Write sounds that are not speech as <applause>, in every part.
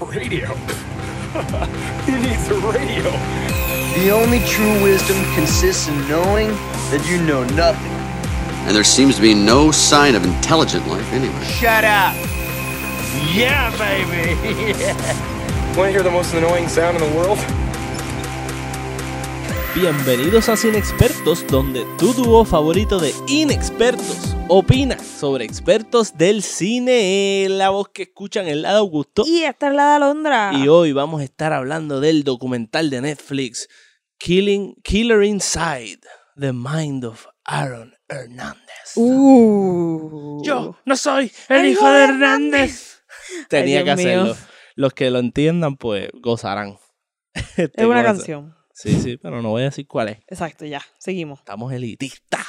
Radio? Who needs a radio? The only true wisdom consists in knowing that you know nothing. And there seems to be no sign of intelligent life anywhere. Shut up! Yeah, baby! <laughs> Want to hear the most annoying sound in the world? Bienvenidos a Inexpertos, donde tu dúo favorito de inexpertos opina sobre expertos del cine. La voz que escuchan el lado Augusto. Y esta es la de Alondra. Y hoy vamos a estar hablando del documental de Netflix Killing, Killer Inside, The Mind of Aaron Hernández. Uh. Yo no soy el hijo de Hernández. Tenía Ay, que mío. hacerlo. Los que lo entiendan, pues gozarán. <laughs> Este, Es una canción. Sí, sí, pero no voy a decir cuál es. Exacto, ya. Seguimos. Estamos elitistas.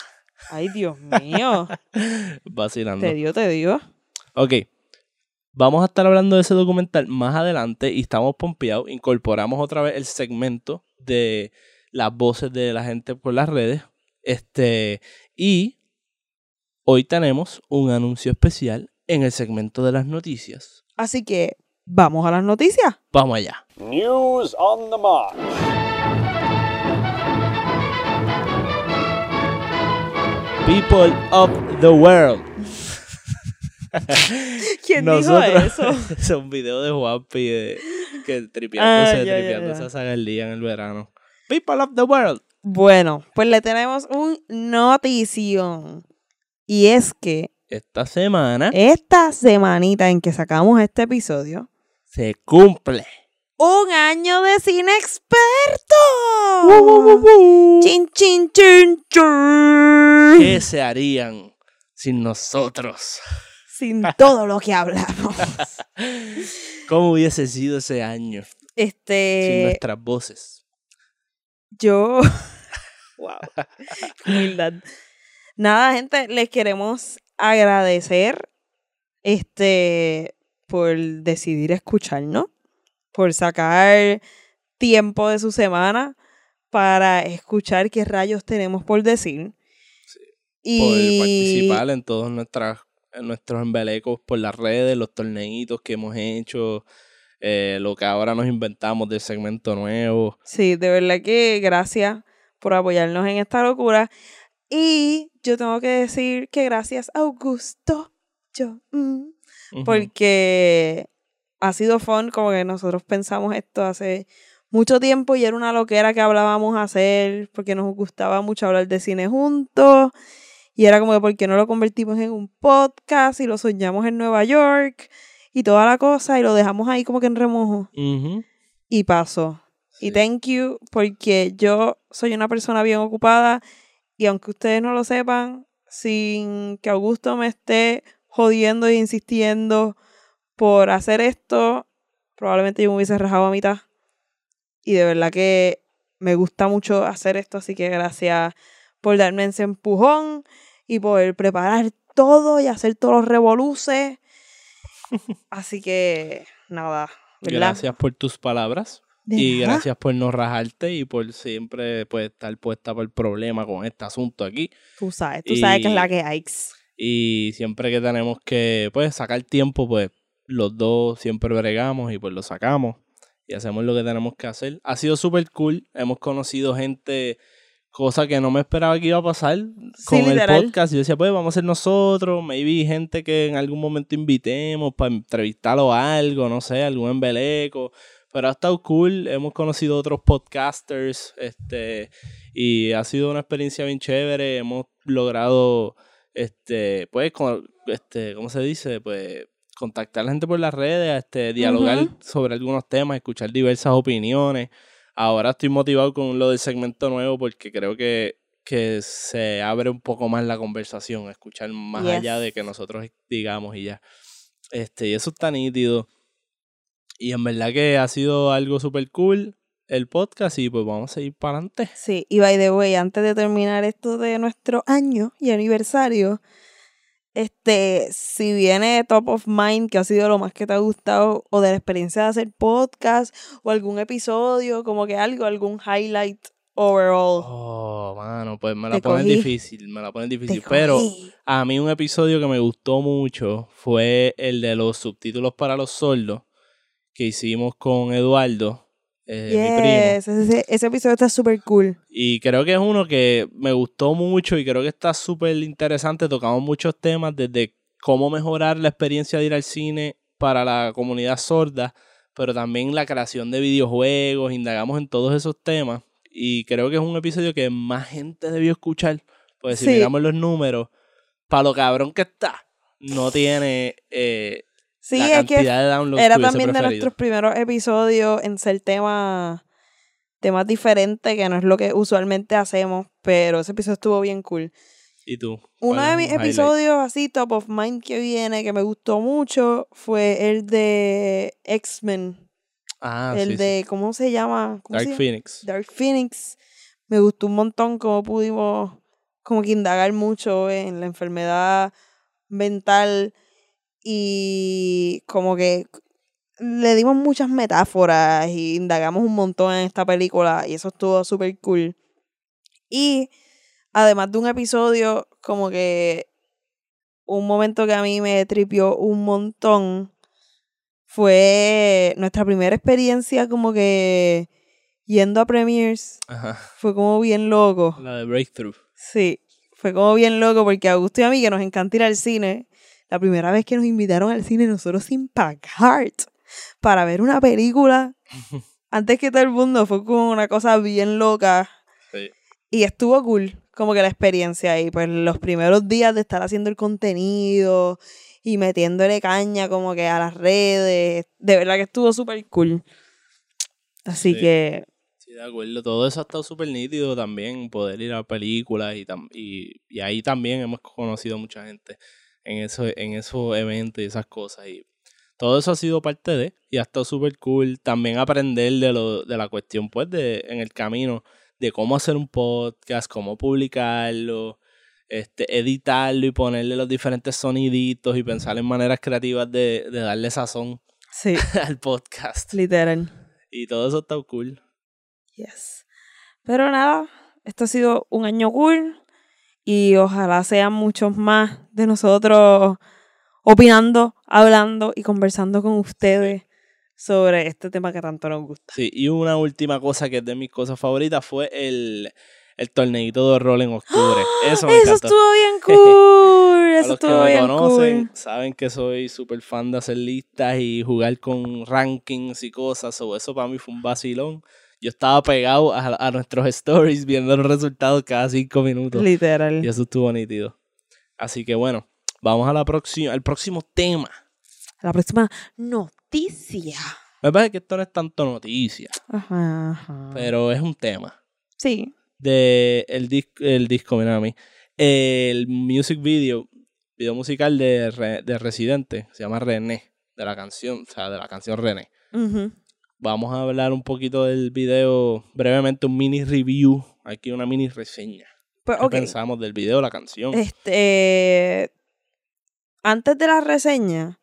Ay, Dios mío. Vacilando. te dio, te dio. Ok. Vamos a estar hablando de ese documental más adelante y estamos pompeados. Incorporamos otra vez el segmento de las voces de la gente por las redes. Este. Y hoy tenemos un anuncio especial en el segmento de las noticias. Así que, vamos a las noticias. Vamos allá. News on the march. People of the world. <laughs> ¿Quién Nosotros- dijo eso? <laughs> es un video de Juanpi de, que tripeándose, Ah, ya, tripeándose el día en el verano. People of the world. Bueno, pues le tenemos un notición. Y es que Esta semana esta semanita en que sacamos este episodio, se cumple. Un año de cine experto. Chin, chin, chin, chin. ¿Qué se harían sin nosotros? Sin todo lo que hablamos. <laughs> ¿Cómo hubiese sido ese año sin Este, nuestras voces? yo. <laughs> wow. Humildad. Nada, gente, les queremos agradecer este por decidir escucharnos, por sacar tiempo de su semana para escuchar qué rayos tenemos por decir. Por Y participar en todos nuestras, en nuestros embelecos por las redes, los torneitos que hemos hecho, eh, lo que ahora nos inventamos del segmento nuevo. Sí, de verdad que gracias por apoyarnos en esta locura. Y yo tengo que decir que gracias, Augusto. Yo. mm, porque ha sido fun, como que nosotros pensamos esto hace mucho tiempo y era una loquera que hablábamos hacer, porque nos gustaba mucho hablar de cine juntos, y era como que por qué no lo convertimos en un podcast y lo soñamos en Nueva York y toda la cosa y lo dejamos ahí como que en remojo. Y pasó. Y thank you porque yo soy una persona bien ocupada y aunque ustedes no lo sepan, sin que Augusto me esté jodiendo e insistiendo por hacer esto, probablemente yo me hubiese rajado a mitad. Y de verdad que me gusta mucho hacer esto, así que gracias por darme ese empujón y por preparar todo y hacer todos los revoluces. <laughs> Así que nada, ¿verdad? Gracias por tus palabras. Y nada. gracias por no rajarte y por siempre pues, estar puesta por el problema con este asunto aquí. Tú sabes, tú sabes que es la que hay. Y siempre que tenemos que pues sacar tiempo, pues los dos siempre bregamos y pues lo sacamos y hacemos lo que tenemos que hacer. Ha sido súper cool. Hemos conocido gente, cosa que no me esperaba que iba a pasar con el podcast. Yo decía, pues vamos a ser nosotros, maybe gente que en algún momento invitemos para entrevistarlo o algo, no sé, algún embeleco. Pero ha estado cool, hemos conocido otros podcasters, este, y ha sido una experiencia bien chévere. Hemos logrado, este, pues, con, este, ¿cómo se dice? Pues, contactar a la gente por las redes, este, dialogar Ujú. sobre algunos temas, escuchar diversas opiniones. Ahora estoy motivado con lo del segmento nuevo porque creo que, que se abre un poco más la conversación, escuchar más Yes. allá de que nosotros digamos y ya. Este, y eso está nítido. Y en verdad que ha sido algo súper cool el podcast y pues vamos a ir para adelante. Sí, y by the way, antes de terminar esto de nuestro año y aniversario, este, si viene top of mind, que ha sido lo más que te ha gustado, o de la experiencia de hacer podcast, o algún episodio, como que algo, algún highlight overall. Oh, mano, pues me la ponen difícil, me la ponen difícil. Pero a mí un episodio que me gustó mucho fue el de los subtítulos para los sordos, que hicimos con Eduardo, eh, mi primo. Yes, ese, ese episodio está súper cool. Y creo que es uno que me gustó mucho y creo que está súper interesante. Tocamos muchos temas desde cómo mejorar la experiencia de ir al cine para la comunidad sorda, pero también la creación de videojuegos, indagamos en todos esos temas. Y creo que es un episodio que más gente debió escuchar. Pues si Sí. miramos los números, para lo cabrón que está, no tiene eh, Sí, la es que de era también de nuestros primeros episodios en ser temas temas diferentes, que no es lo que usualmente hacemos, pero ese episodio estuvo bien cool. ¿Y tú? Uno ¿Cuál de mis highlight? episodios así top of mind que viene, que me gustó mucho, fue el de X-Men. Ah, el sí, sí. de, ¿cómo se llama? ¿Cómo se Dark llama? Phoenix. Dark Phoenix. Me gustó un montón cómo pudimos como que indagar mucho en la enfermedad mental y como que le dimos muchas metáforas y indagamos un montón en esta película y eso estuvo súper cool. Y además de un episodio como que un momento que a mí me tripió un montón fue nuestra primera experiencia como que yendo a premiers. Ajá. Fue como bien loco. La de Breakthrough. Sí, fue como bien loco porque a Augusto y a mí que nos encanta ir al cine, la primera vez que nos invitaron al cine nosotros sin pagar para ver una película <laughs> antes que todo el mundo fue como una cosa bien loca Sí. y estuvo cool como que la experiencia y pues los primeros días de estar haciendo el contenido y metiéndole caña como que a las redes, de verdad que estuvo súper cool. Así Sí. que Sí, de acuerdo. Todo eso ha estado súper nítido también, poder ir a películas y, tam- y, y ahí también hemos conocido mucha gente en, eso, en esos eventos y esas cosas. Y todo eso ha sido parte de, y ha estado súper cool. También aprender de, lo, de la cuestión, pues, de, en el camino, de cómo hacer un podcast, cómo publicarlo, este, editarlo y ponerle los diferentes soniditos y pensar en maneras creativas de, de darle sazón sí, <laughs> al podcast. literal. Y todo eso está cool. Yes. Pero nada, esto ha sido un año cool y ojalá sean muchos más de nosotros opinando, hablando y conversando con ustedes sobre este tema que tanto nos gusta. Sí, y una última cosa que es de mis cosas favoritas fue el, el torneito de rol en octubre. Eso me Eso encantó. estuvo bien <laughs> cool. A Eso los que estuvo me bien conocen cool. saben que soy súper fan de hacer listas y jugar con rankings y cosas. o eso para mí fue un vacilón. Yo estaba pegado a, a nuestros stories viendo los resultados cada cinco minutos. Literal. Y eso estuvo nítido. Así que bueno, vamos a la próxima, al próximo tema. La próxima noticia. Me parece que esto no es tanto noticia, Ajá, ajá. pero es un tema. Sí. de el, dis- el disco, mira a mí. El music video, video musical de, Re- de Residente, se llama René, de la canción, o sea, de la canción René. Ujú. Vamos a hablar un poquito del video, brevemente un mini review, aquí una mini reseña. Pues, ¿Qué ok. pensamos del video, la canción? Este. Antes de la reseña,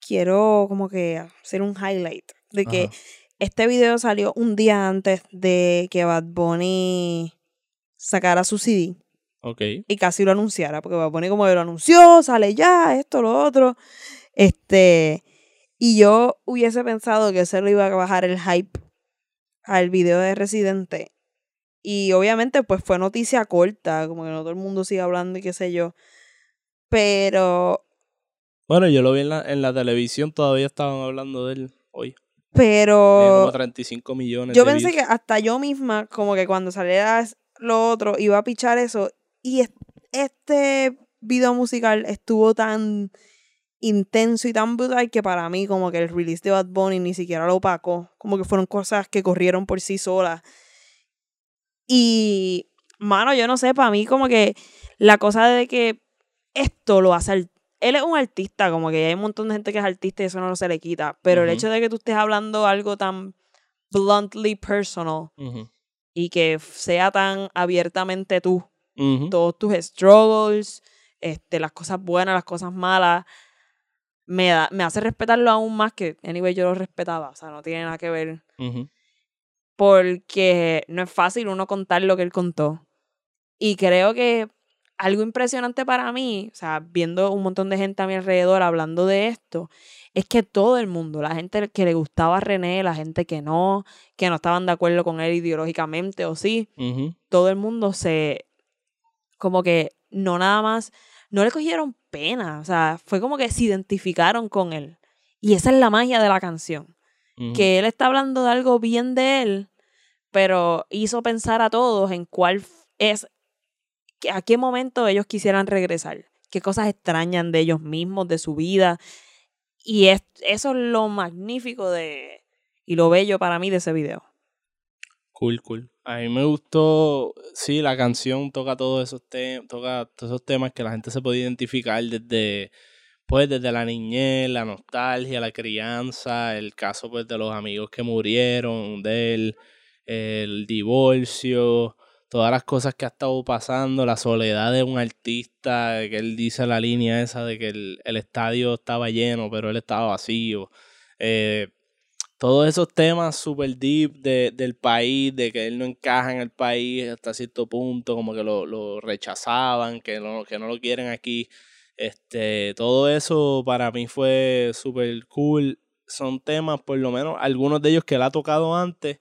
quiero como que hacer un highlight de que Ajá. este video salió un día antes de que Bad Bunny sacara su CD Ok. y casi lo anunciara, porque Bad Bunny como que lo anunció, sale ya, esto, lo otro. Este, y yo hubiese pensado que se lo iba a bajar el hype al video de Residente. Y obviamente pues fue noticia corta, como que no todo el mundo sigue hablando y qué sé yo. Pero Bueno, yo lo vi en la, en la televisión, todavía estaban hablando de él hoy. Tenía pero como 35 millones Yo de pensé views. que hasta yo misma, como que cuando saliera lo otro, iba a pichar eso. Y es- este video musical estuvo tan intenso y tan brutal que para mí, como que el release de Bad Bunny ni siquiera lo opacó. Como que fueron cosas que corrieron por sí solas. Y, mano, yo no sé, para mí, como que la cosa de que esto lo hace. al- Él es un artista, como que hay un montón de gente que es artista y eso no se le quita. Pero el hecho de que tú estés hablando algo tan bluntly personal y que sea tan abiertamente tú, todos tus struggles, este, las cosas buenas, las cosas malas, me, da, me hace respetarlo aún más que, anyway, yo lo respetaba, o sea, no tiene nada que ver, Ujú. porque no es fácil uno contar lo que él contó. Y creo que algo impresionante para mí, o sea, viendo un montón de gente a mi alrededor hablando de esto, es que todo el mundo, la gente que le gustaba a René, la gente que no, que no estaban de acuerdo con él ideológicamente o sí, Ujú. todo el mundo se, como que no nada más, no le cogieron pena, o sea, fue como que se identificaron con él. Y esa es la magia de la canción, que él está hablando de algo bien de él, pero hizo pensar a todos en cuál es, que- a qué momento ellos quisieran regresar, qué cosas extrañan de ellos mismos, de su vida. Y es, eso es lo magnífico de, y lo bello para mí de ese video. Cool, cool. A mí me gustó, sí, la canción toca todos esos temas, toca todos esos temas que la gente se puede identificar desde, pues, desde la niñez, la nostalgia, la crianza, el caso, pues, de los amigos que murieron, de él, el divorcio, todas las cosas que ha estado pasando, la soledad de un artista, que él dice la línea esa de que el, el estadio estaba lleno, pero él estaba vacío. Eh, todos esos temas super deep de- del país, de que él no encaja en el país hasta cierto punto, como que lo, lo rechazaban, que no, que no lo quieren aquí. Este, todo eso para mí fue súper cool. Son temas, por lo menos, algunos de ellos que él ha tocado antes.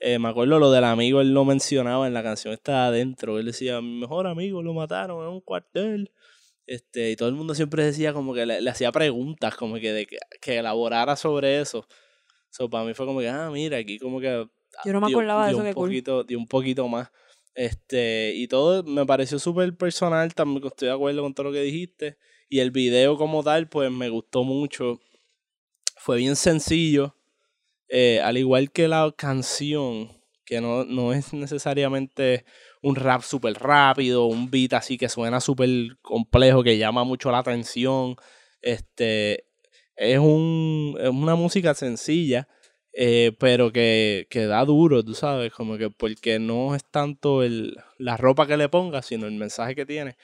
Eh, me acuerdo lo del amigo, él lo mencionaba en la canción está adentro. Él decía, mi mejor amigo lo mataron en un cuartel. Este, y todo el mundo siempre decía como que le, le hacía preguntas, como que de que elaborara sobre eso. So, para mí fue como que, ah, mira, aquí como que Yo no me dio- acordaba de eso, un cool. poquito, dio un poquito más. Este, y todo me pareció súper personal, también estoy de acuerdo con todo lo que dijiste. Y el video como tal, pues me gustó mucho. Fue bien sencillo. eh, al igual que la canción, que no, no es necesariamente un rap súper rápido, un beat así que suena súper complejo, que llama mucho la atención. Este, es, un, es una música sencilla, eh, pero que, que da duro, tú sabes, como que porque no es tanto el, la ropa que le ponga, sino el mensaje que tiene.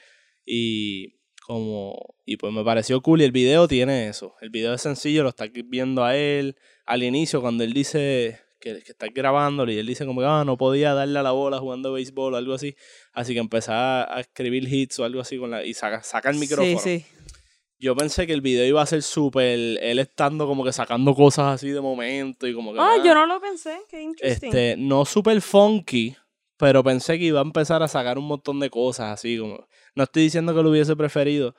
Y como y pues me pareció cool y el video tiene eso. El video es sencillo, lo está viendo a él al inicio cuando él dice que, que está grabándolo y él dice como que ah, no podía darle a la bola jugando béisbol o algo así. Así que empezó a, a escribir hits o algo así con la, y saca, saca el micrófono. Sí, sí. Yo pensé que el video iba a ser súper, él estando como que sacando cosas así de momento y como que... Ah, yo no lo pensé. Qué interesting. este, no súper funky, pero pensé que iba a empezar a sacar un montón de cosas así como... No estoy diciendo que lo hubiese preferido,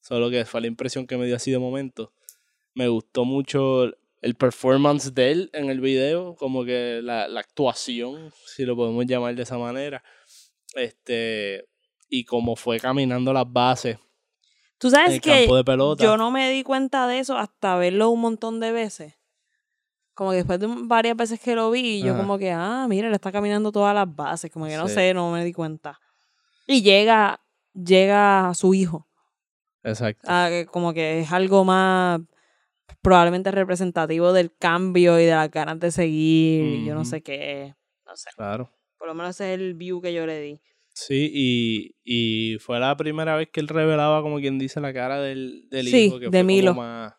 solo que fue la impresión que me dio así de momento. Me gustó mucho el performance de él en el video, como que la, la actuación, si lo podemos llamar de esa manera. Este, y como fue caminando las bases Tú sabes el que campo de pelota. yo no me di cuenta de eso hasta verlo un montón de veces. Como que después de varias veces que lo vi, yo Ajá. como que, ah, mira, le está caminando todas las bases. Como que no Sí. sé, no me di cuenta. Y llega, llega a su hijo. Exacto. Ah, que como que es algo más probablemente representativo del cambio y de las ganas de seguir. y Yo no Ujú. sé qué. No sé. Claro. Por lo menos ese es el view que yo le di. Sí, y, y fue la primera vez que él revelaba, como quien dice, la cara del, del Sí, hijo. Que de fue como Milo. más-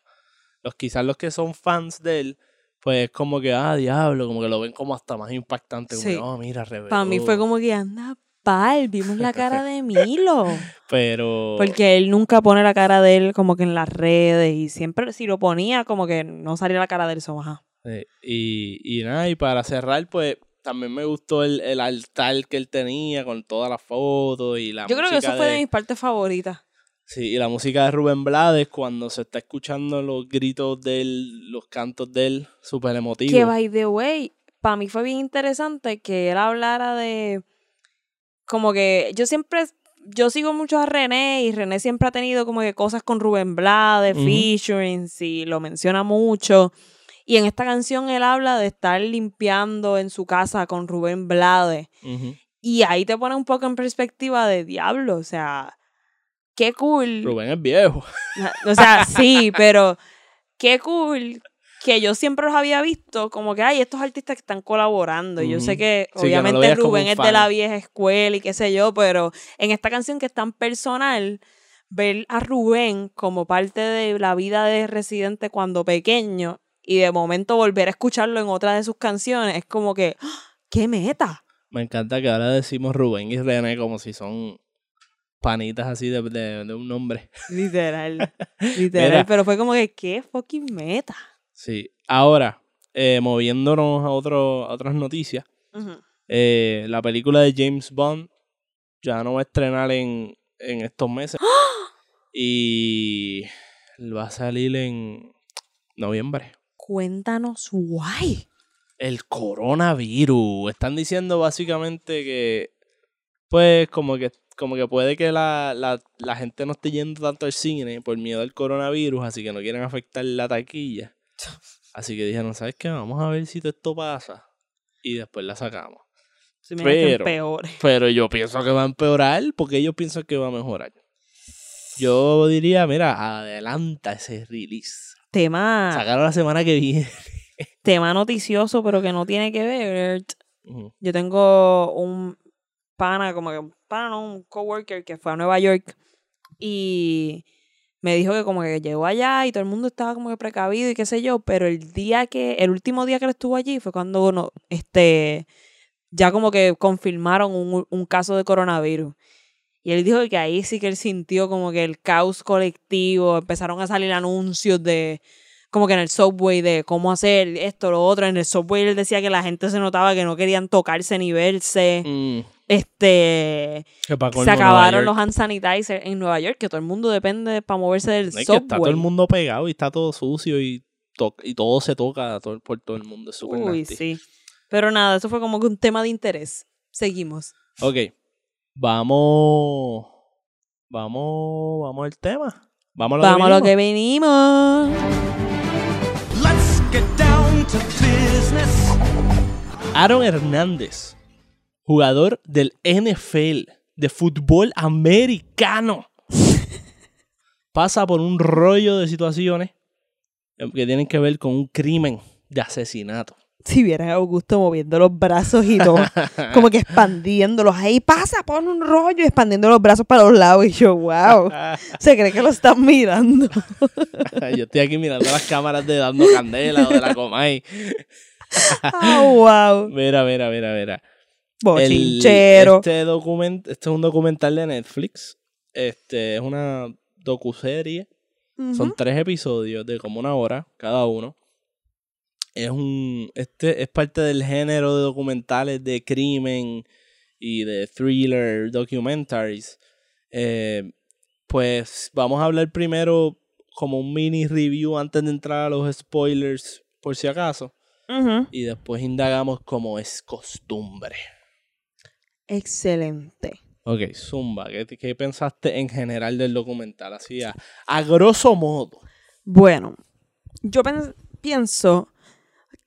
los, quizás los que son fans de él, pues como que, ah, diablo, como que lo ven como hasta más impactante. Como Sí. oh, mira, reveló. Para mí fue como que, anda, pal, vimos la cara de <laughs> Milo. Pero... Porque él nunca pone la cara de él como que en las redes y siempre si lo ponía como que no salía la cara de él. So, ajá. eh, y, y nada, y para cerrar, pues también me gustó el, el altar que él tenía con todas las fotos y la Yo creo que eso fue de de- mis partes favoritas. Sí, y la música de Rubén Blades cuando se está escuchando los gritos de él, los cantos de él, súper emotivos. Que by the way, para mí fue bien interesante que él hablara de como que yo siempre yo sigo mucho a René y René siempre ha tenido como que cosas con Rubén Blades, Ujú. featurings y lo menciona mucho. Y en esta canción él habla de estar limpiando en su casa con Rubén Blades. Ujú. Y ahí te pone un poco en perspectiva de diablo, o sea, qué cool. Rubén es viejo. O sea, <laughs> sí, pero qué cool que yo siempre los había visto como que hay estos artistas que están colaborando. Y Yo sé que Sí, que no lo obviamente Rubén es de la vieja escuela y qué sé yo, pero en esta canción que es tan personal, ver a Rubén como parte de la vida de Residente cuando pequeño y de momento volver a escucharlo en otra de sus canciones es como que, ¡ah! ¡qué meta! Me encanta que ahora decimos Rubén y René como si son panitas así de, de- de un nombre. Literal. <laughs> Literal. Mira. Pero fue como que, ¿qué fucking meta? Sí. Ahora, eh, moviéndonos a, otro, a otras noticias. eh, la película de James Bond ya no va a estrenar en, en estos meses. y va a salir en noviembre. Cuéntanos, guay. El coronavirus. Están diciendo básicamente que, pues, como que, como que puede que la, la, la gente no esté yendo tanto al cine por miedo al coronavirus, así que no quieren afectar la taquilla. <laughs> Así que dijeron, ¿sabes qué? Vamos a ver si todo esto pasa. Y después la sacamos. Si me dicen Pero- peores. Pero yo pienso que va a empeorar porque ellos piensan que va a mejorar. Yo diría, mira, adelanta ese release. Tema, Sacaron la semana que viene. <laughs> tema noticioso, pero que no tiene que ver. Yo tengo un pana, como que un pana, no, un coworker que fue a Nueva York y me dijo que como que llegó allá y todo el mundo estaba como que precavido y qué sé yo, pero el día que, el último día que él estuvo allí fue cuando no, este, ya como que confirmaron un, un caso de coronavirus. Y él dijo que ahí sí que él sintió como que el caos colectivo, empezaron a salir anuncios de, como que en el subway de cómo hacer esto, lo otro. En el subway él decía que la gente se notaba que no querían tocarse ni verse. Mm, Este, que se acabaron los hand sanitizers en Nueva York, que todo el mundo depende para moverse del No, es que subway. está todo el mundo pegado y está todo sucio y, to- y todo se toca todo- por todo el mundo. Es súper Uy, nasty. sí. Pero nada, eso fue como que un tema de interés. Seguimos. Ok. Vamos. Vamos. Vamos al tema. Vamos a lo Vamos a que lo que vinimos. venimos. Let's get down to business. Aaron Hernández, jugador del NFL de fútbol americano, <laughs> pasa por un rollo de situaciones que tienen que ver con un crimen de asesinato. Si vieran a Augusto moviendo los brazos y todo, <laughs> como que expandiéndolos. Ahí pasa, pon un rollo y expandiendo los brazos para los lados. Y yo, wow. <laughs> Se cree que lo están mirando. <laughs> Yo estoy aquí mirando las cámaras de Dando Candela o de la Comay. Ah, wow. Mira, mira, mira, mira. El- Bochinchero. este, document, este es un documental de Netflix. Este es una docuserie. Son tres episodios de como una hora cada uno. Es un. Este es parte del género de documentales de crimen y de thriller documentaries. Eh, pues vamos a hablar primero como un mini review antes de entrar a los spoilers, por si acaso. Y después indagamos como es costumbre. Excelente. Ok, Zumba, ¿qué, qué pensaste en general del documental? Así a, a grosso modo. Bueno, yo pienso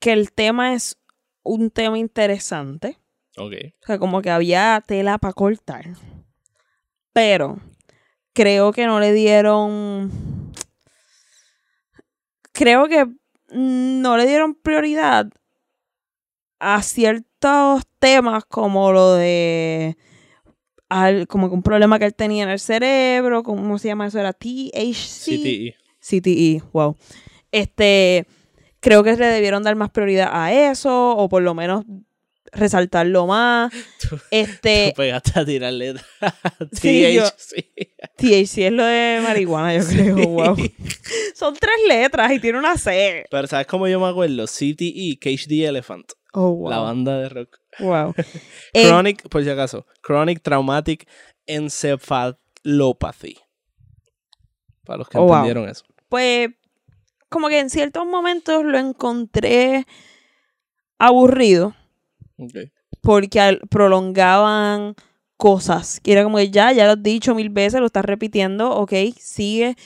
que el tema es un tema interesante. Ok. O sea, como que había tela para cortar. Pero creo que no le dieron. Creo que no le dieron prioridad a ciertos temas como lo de. al- como que un problema que él tenía en el cerebro. ¿Cómo se llama eso? Era THC. CTE. CTE, wow. Este, creo que le debieron dar más prioridad a eso, o por lo menos resaltarlo más. <laughs> Este, Tú pegaste a tirar letras. <laughs> Sí, THC. THC es lo de marihuana, yo creo, wow. <laughs> Son tres letras y tiene una C. Pero ¿sabes cómo yo me acuerdo? CTE, Cage the Elephant. Oh, wow. La banda de rock. Wow. Eh, Chronic, por si acaso. Chronic Traumatic Encephalopathy. Para los que Oh, wow. entendieron eso. pues, como que en ciertos momentos lo encontré aburrido. Ok. porque prolongaban cosas. Que era como que ya, ya lo has dicho mil veces, lo estás repitiendo, ok, sigue.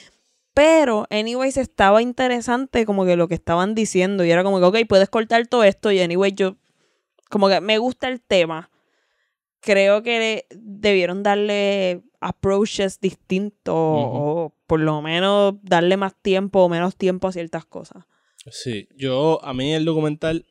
Pero, anyways, estaba interesante como que lo que estaban diciendo. Y era como que, ok, puedes cortar todo esto. Y, anyway, yo, como que me gusta el tema. Creo que debieron darle approaches distintos. O por lo menos darle más tiempo o menos tiempo a ciertas cosas. Sí, yo, a mí el documental,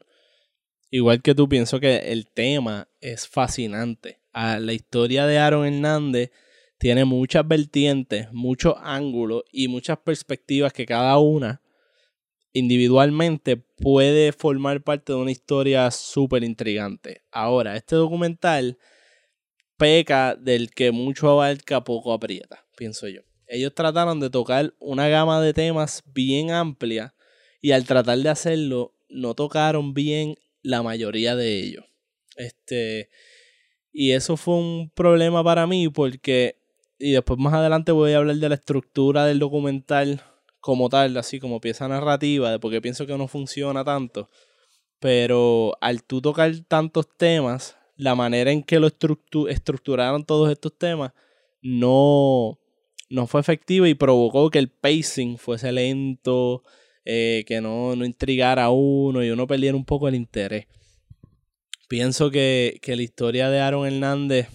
igual que tú, pienso que el tema es fascinante. Ah, la historia de Aaron Hernández tiene muchas vertientes, muchos ángulos y muchas perspectivas que cada una individualmente puede formar parte de una historia súper intrigante. Ahora, este documental peca del que mucho abarca, poco aprieta, pienso yo. Ellos trataron de tocar una gama de temas bien amplia y al tratar de hacerlo, no tocaron bien la mayoría de ellos. Este, y eso fue un problema para mí porque, y después más adelante voy a hablar de la estructura del documental como tal, así como pieza narrativa, de porque pienso que no funciona tanto. Pero al tú tocar tantos temas, la manera en que lo estructu- estructuraron todos estos temas no, no fue efectiva y provocó que el pacing fuese lento, eh, que no, no intrigara a uno y uno perdiera un poco el interés. Pienso que, que la historia de Aaron Hernández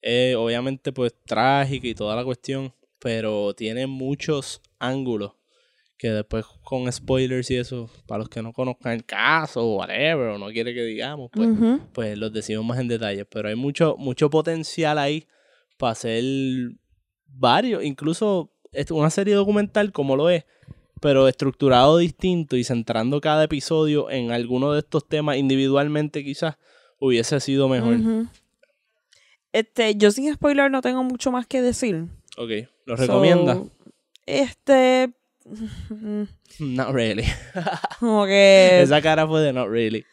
es obviamente pues trágica y toda la cuestión, pero tiene muchos ángulos que después con spoilers y eso, para los que no conozcan el caso o whatever, o no quiere que digamos, pues, pues los decimos más en detalle. Pero hay mucho, mucho potencial ahí para hacer varios, incluso una serie documental como lo es, pero estructurado distinto y centrando cada episodio en alguno de estos temas individualmente quizás hubiese sido mejor. Este, yo sin spoiler no tengo mucho más que decir. Ok, ¿lo recomienda? So, este. <laughs> Not really. <laughs> Como que. Esa cara fue de not really.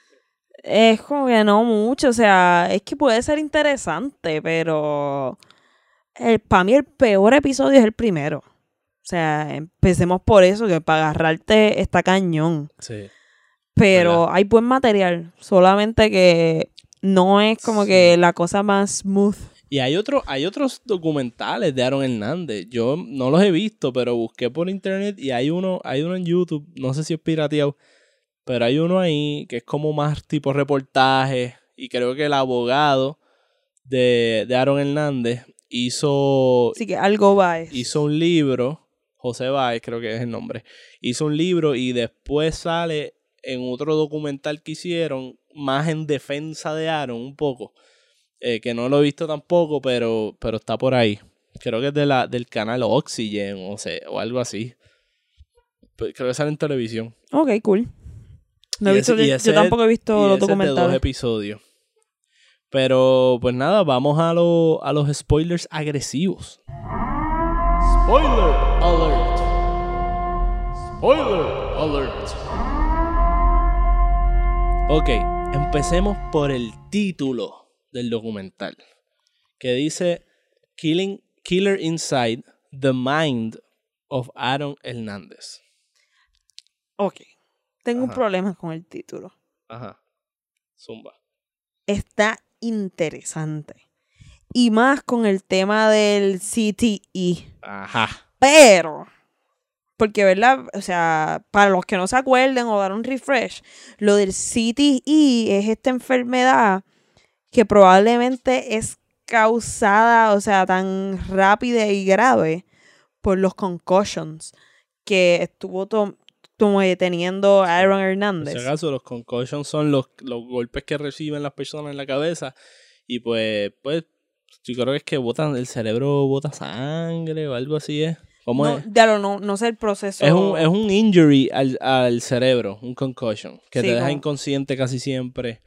Es como que no mucho. O sea, es que puede ser interesante, pero. para mí, el peor episodio es el primero. O sea, empecemos por eso, que para agarrarte está cañón. Sí. Pero hay buen material. Solamente que no es como Sí. que la cosa más smooth. Y hay, otro, hay otros documentales de Aaron Hernández. Yo no los he visto, pero busqué por internet y hay uno, hay uno en YouTube, no sé si es pirateado, pero hay uno ahí que es como más tipo reportaje. Y creo que el abogado de, de Aaron Hernández hizo, Así que algo va. es. hizo un libro, José Báez creo que es el nombre, hizo un libro y después sale en otro documental que hicieron, más en defensa de Aaron un poco, eh, que no lo he visto tampoco, pero, pero está por ahí. Creo que es de la, del canal Oxygen o, sea, o algo así. Pues Creo que sale en televisión. Ok, cool. No he visto, yo ese tampoco he visto los es de dos documentales. episodios. Pero pues nada, vamos a, lo- a los spoilers agresivos. Spoiler alert. Spoiler alert. Ok, empecemos por el título del documental, que dice Killing, Killer Inside the Mind of Aaron Hernández. Ok. Tengo un Ajá. problema con el título. Ajá. Zumba. Está interesante. Y más con el tema del CTE. Ajá. Pero, porque, ¿verdad? O sea, para los que no se acuerden o dar un refresh, lo del CTE es esta enfermedad que probablemente es causada, o sea, tan rápida y grave por los concussions que estuvo to- como teniendo Aaron Hernández. si acaso, los concussions son los, los golpes que reciben las personas en la cabeza. Y pues, pues, yo creo que es que botan, el cerebro bota sangre o algo así es. ¿Cómo No, es? lo- no, no sé el proceso. Es un, es un injury al, al cerebro, un concussion, que Sí, te deja como- inconsciente casi siempre.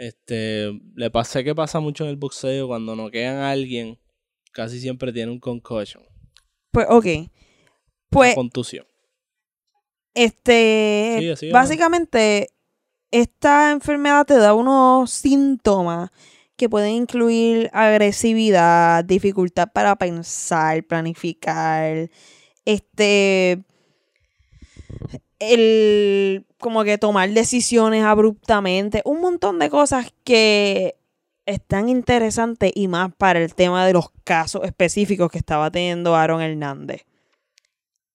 Este, le pasé que pasa mucho en el boxeo, cuando noquean a alguien, casi siempre tiene un concussion, Pues, ok. Pues, una contusión. Este, Sí, así es. básicamente, esta enfermedad te da unos síntomas que pueden incluir agresividad, dificultad para pensar, planificar, este, el, como que tomar decisiones abruptamente, un montón de cosas que están interesantes y más para el tema de los casos específicos que estaba teniendo Aaron Hernández.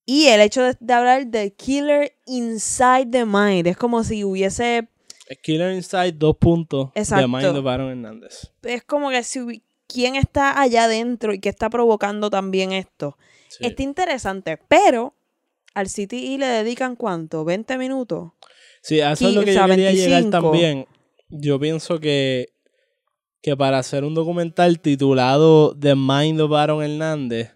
Y el hecho de, de hablar de killer inside the mind es como si hubiese, Es Killer Inside, dos puntos, de Exacto. Mind of Aaron Hernández. es como que si quién está allá adentro y qué está provocando también esto. Sí. Está interesante, pero al CTI le dedican cuánto, 20 minutos. Sí, a eso es lo que o yo quería llegar 25. también. Yo pienso que, que para hacer un documental titulado The Mind of Aaron Hernández,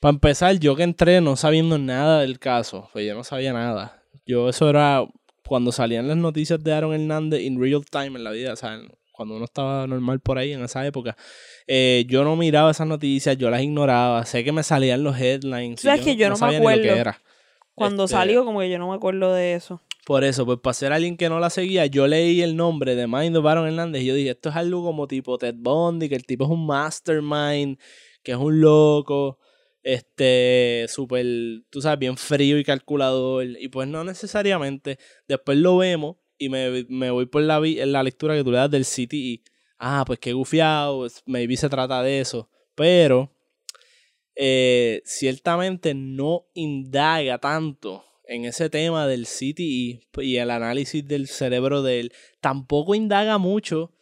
para empezar, yo que entré no sabiendo nada del caso, pues yo no sabía nada. Yo eso era cuando salían las noticias de Aaron Hernández in real time en la vida, o sea, cuando uno estaba normal por ahí en esa época, eh, yo no miraba esas noticias, yo las ignoraba. Sé que me salían los headlines. y Sabes que yo no me sabía ni lo que era. Cuando Este, salió, como que yo no me acuerdo de eso. Por eso, pues para ser alguien que no la seguía, yo leí el nombre de Mind of Aaron Hernández y yo dije, esto es algo como tipo Ted Bundy, que el tipo es un mastermind, que es un loco, este, súper, tú sabes, bien frío y calculador. Y pues no necesariamente. Después lo vemos y me, me voy por la, la lectura que tú le das del CTE. Ah, pues qué gufiado, es- maybe se trata de eso. Pero eh, ciertamente no indaga tanto en ese tema del CTE y el análisis del cerebro de él. Tampoco indaga mucho,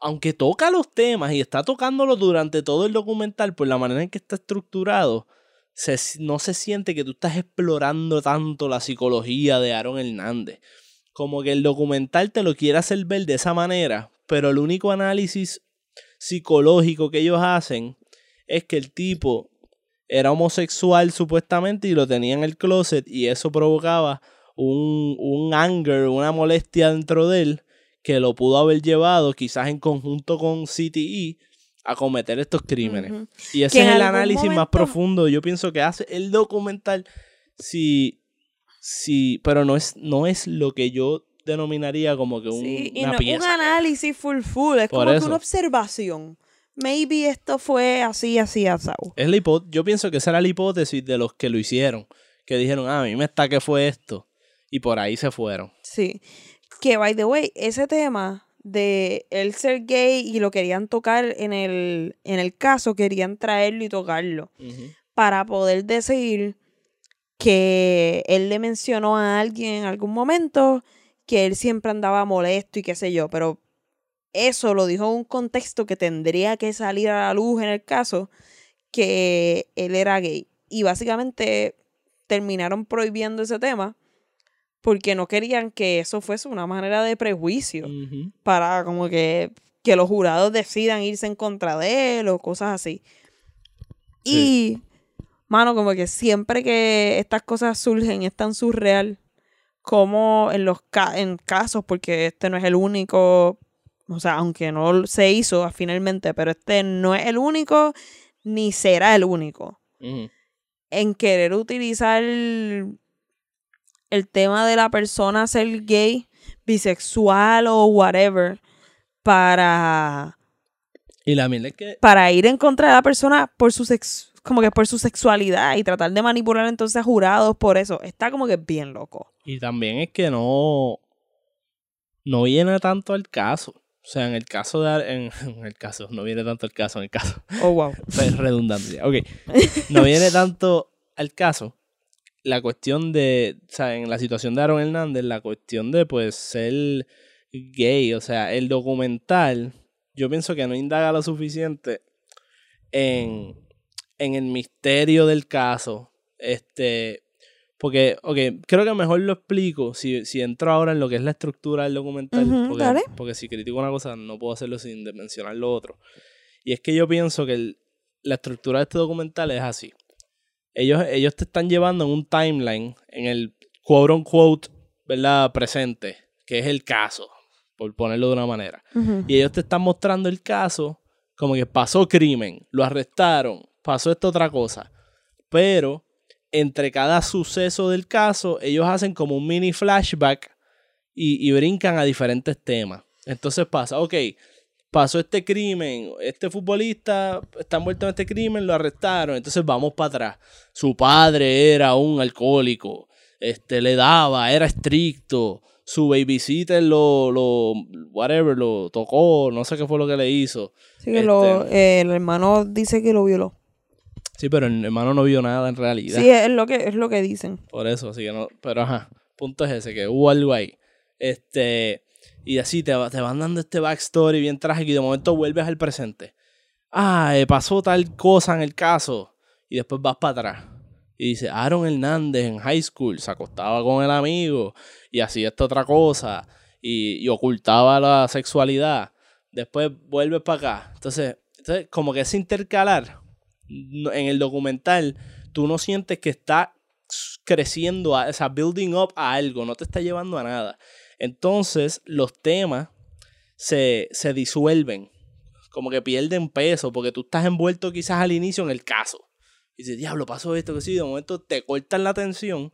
aunque toca los temas y está tocándolos durante todo el documental por la manera en que está estructurado. no se siente que tú estás explorando tanto la psicología de Aaron Hernández. Como que el documental te lo quiere hacer ver de esa manera, pero el único análisis psicológico que ellos hacen es que el tipo era homosexual supuestamente y lo tenía en el closet y eso provocaba un, un anger, una molestia dentro de él que lo pudo haber llevado quizás en conjunto con CTE a cometer estos crímenes. Y ese es el análisis más profundo, yo pienso que hace el documental. Si, si, pero no es, no es lo que yo denominaría como que un- Sí, y una no, un análisis full full, es Por como que una observación. Maybe esto fue así, así, asado. Es la yo pienso que esa era la hipótesis de los que lo hicieron. Que dijeron, ah, a mí me está que fue esto. Y por ahí se fueron. Sí. Que, by the way, ese tema de él ser gay y lo querían tocar en el, en el caso, querían traerlo y tocarlo. Para poder decir que él le mencionó a alguien en algún momento que él siempre andaba molesto y qué sé yo, pero eso lo dijo en un contexto que tendría que salir a la luz en el caso que él era gay. Y básicamente terminaron prohibiendo ese tema porque no querían que eso fuese una manera de prejuicio para como que, que los jurados decidan irse en contra de él o cosas así. Y, mano, como que siempre que estas cosas surgen es tan surreal como en los ca- en casos, porque este no es el único, o sea, aunque no se hizo finalmente, pero este no es el único ni será el único en querer utilizar el, el tema de la persona ser gay, bisexual o whatever para, Y la es que para ir en contra de la persona por su sex, como que por su sexualidad y tratar de manipular entonces a jurados por eso. Está como que bien loco. Y también es que no, no viene tanto al caso. O sea, en el caso de... En, <laughs> en el caso, no viene tanto al caso, en el caso. Oh, wow. <laughs> Pues redundancia. Ok. No viene tanto al caso. La cuestión de... O sea, en la situación de Aaron Hernández, la cuestión de, pues, ser gay. O sea, el documental, yo pienso que no indaga lo suficiente en, en el misterio del caso. Este... Porque, ok, creo que mejor lo explico si, si entro ahora en lo que es la estructura del documental. Porque, dale. porque si critico una cosa, no puedo hacerlo sin mencionar lo otro. Y es que yo pienso que el- la estructura de este documental es así. Ellos, ellos te están llevando en un timeline, en el quote unquote, ¿verdad? Presente, que es el caso, por ponerlo de una manera. Y ellos te están mostrando el caso como que pasó crimen, lo arrestaron, pasó esta otra cosa. Pero entre cada suceso del caso, ellos hacen como un mini flashback y, y brincan a diferentes temas. Entonces pasa, ok, pasó este crimen, este futbolista está envuelto en este crimen, lo arrestaron, entonces vamos para atrás. Su padre era un alcohólico, este, le daba, era estricto, su babysitter lo, lo, whatever, lo tocó, no sé qué fue lo que le hizo. Así que lo- Este- eh, el hermano dice que lo violó. Sí, pero el hermano no vio nada en realidad. Sí, es lo que, es lo que dicen. Por eso, así que no. Pero ajá, punto es ese, que hubo algo ahí. Este. Y así te, te van dando este backstory bien trágico y de momento vuelves al presente. Ah, pasó tal cosa en el caso. Y después vas para atrás. Y dice, Aaron Hernández en high school se acostaba con el amigo y hacía esta otra cosa y, y ocultaba la sexualidad. Después vuelves para acá. Entonces, entonces, como que ese intercalar en el documental, tú no sientes que está creciendo, o sea, building up a algo, no te está llevando a nada. Entonces, los temas se, se disuelven, como que pierden peso, porque tú estás envuelto quizás al inicio en el caso. Y dices, diablo, pasó esto, que sí, de momento te cortan la atención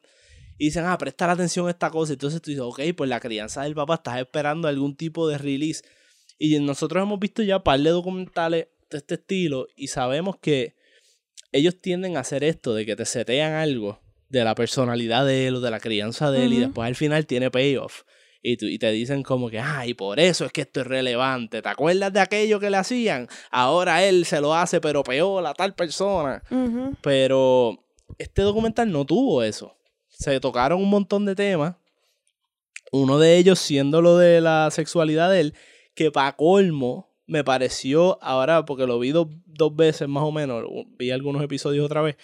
y dicen, ah, presta la atención a esta cosa. Entonces tú dices, ok, pues la crianza del papá estás esperando algún tipo de release. Y nosotros hemos visto ya un par de documentales de este estilo y sabemos que ellos tienden a hacer esto, de que te setean algo de la personalidad de él o de la crianza de él y después al final tiene payoff. Y, tú- y te dicen como que, ah, y por eso es que esto es relevante. ¿Te acuerdas de aquello que le hacían? Ahora él se lo hace, pero peor a tal persona. Pero este documental no tuvo eso. Se tocaron un montón de temas. Uno de ellos siendo lo de la sexualidad de él, que para colmo me pareció, ahora porque lo vi dos, dos veces más o menos, vi algunos episodios otra vez,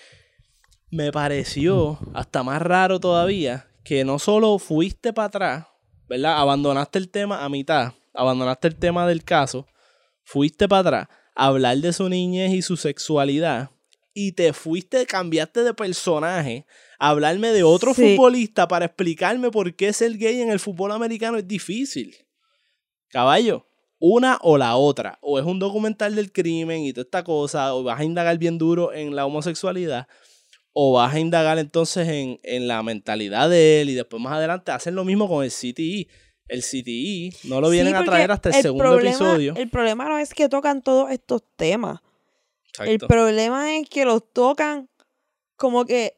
me pareció hasta más raro todavía que no solo fuiste para atrás, ¿verdad? Abandonaste el tema a mitad, abandonaste el tema del caso, fuiste para atrás a hablar de su niñez y su sexualidad y te fuiste, cambiaste de personaje a hablarme de otro Sí. futbolista para explicarme por qué ser gay en el fútbol americano es difícil. Caballo, una o la otra. O es un documental del crimen y toda esta cosa, o vas a indagar bien duro en la homosexualidad, o vas a indagar entonces en, en la mentalidad de él y después más adelante hacen lo mismo con el CTI. El CTI no lo Sí, vienen a traer hasta el, segundo problema- episodio. El problema no es que tocan todos estos temas. El problema es que los tocan como que,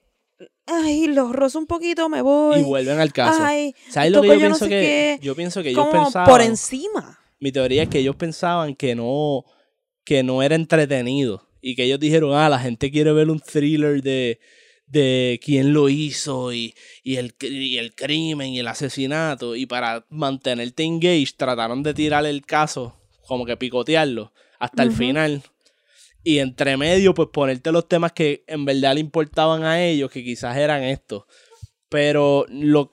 ay, los rozo un poquito, me voy. y vuelven al caso. Ay, ¿Sabes lo que yo no pienso sé que qué, yo pienso que ellos pensaban por encima. Mi teoría es que ellos pensaban que no que no era entretenido y que ellos dijeron, "Ah, la gente quiere ver un thriller de de quién lo hizo y, y, el, y el crimen y el asesinato y para mantenerte engaged trataron de tirar el caso como que picotearlo hasta el final. Y entre medio pues ponerte los temas que en verdad le importaban a ellos que quizás eran estos. Pero lo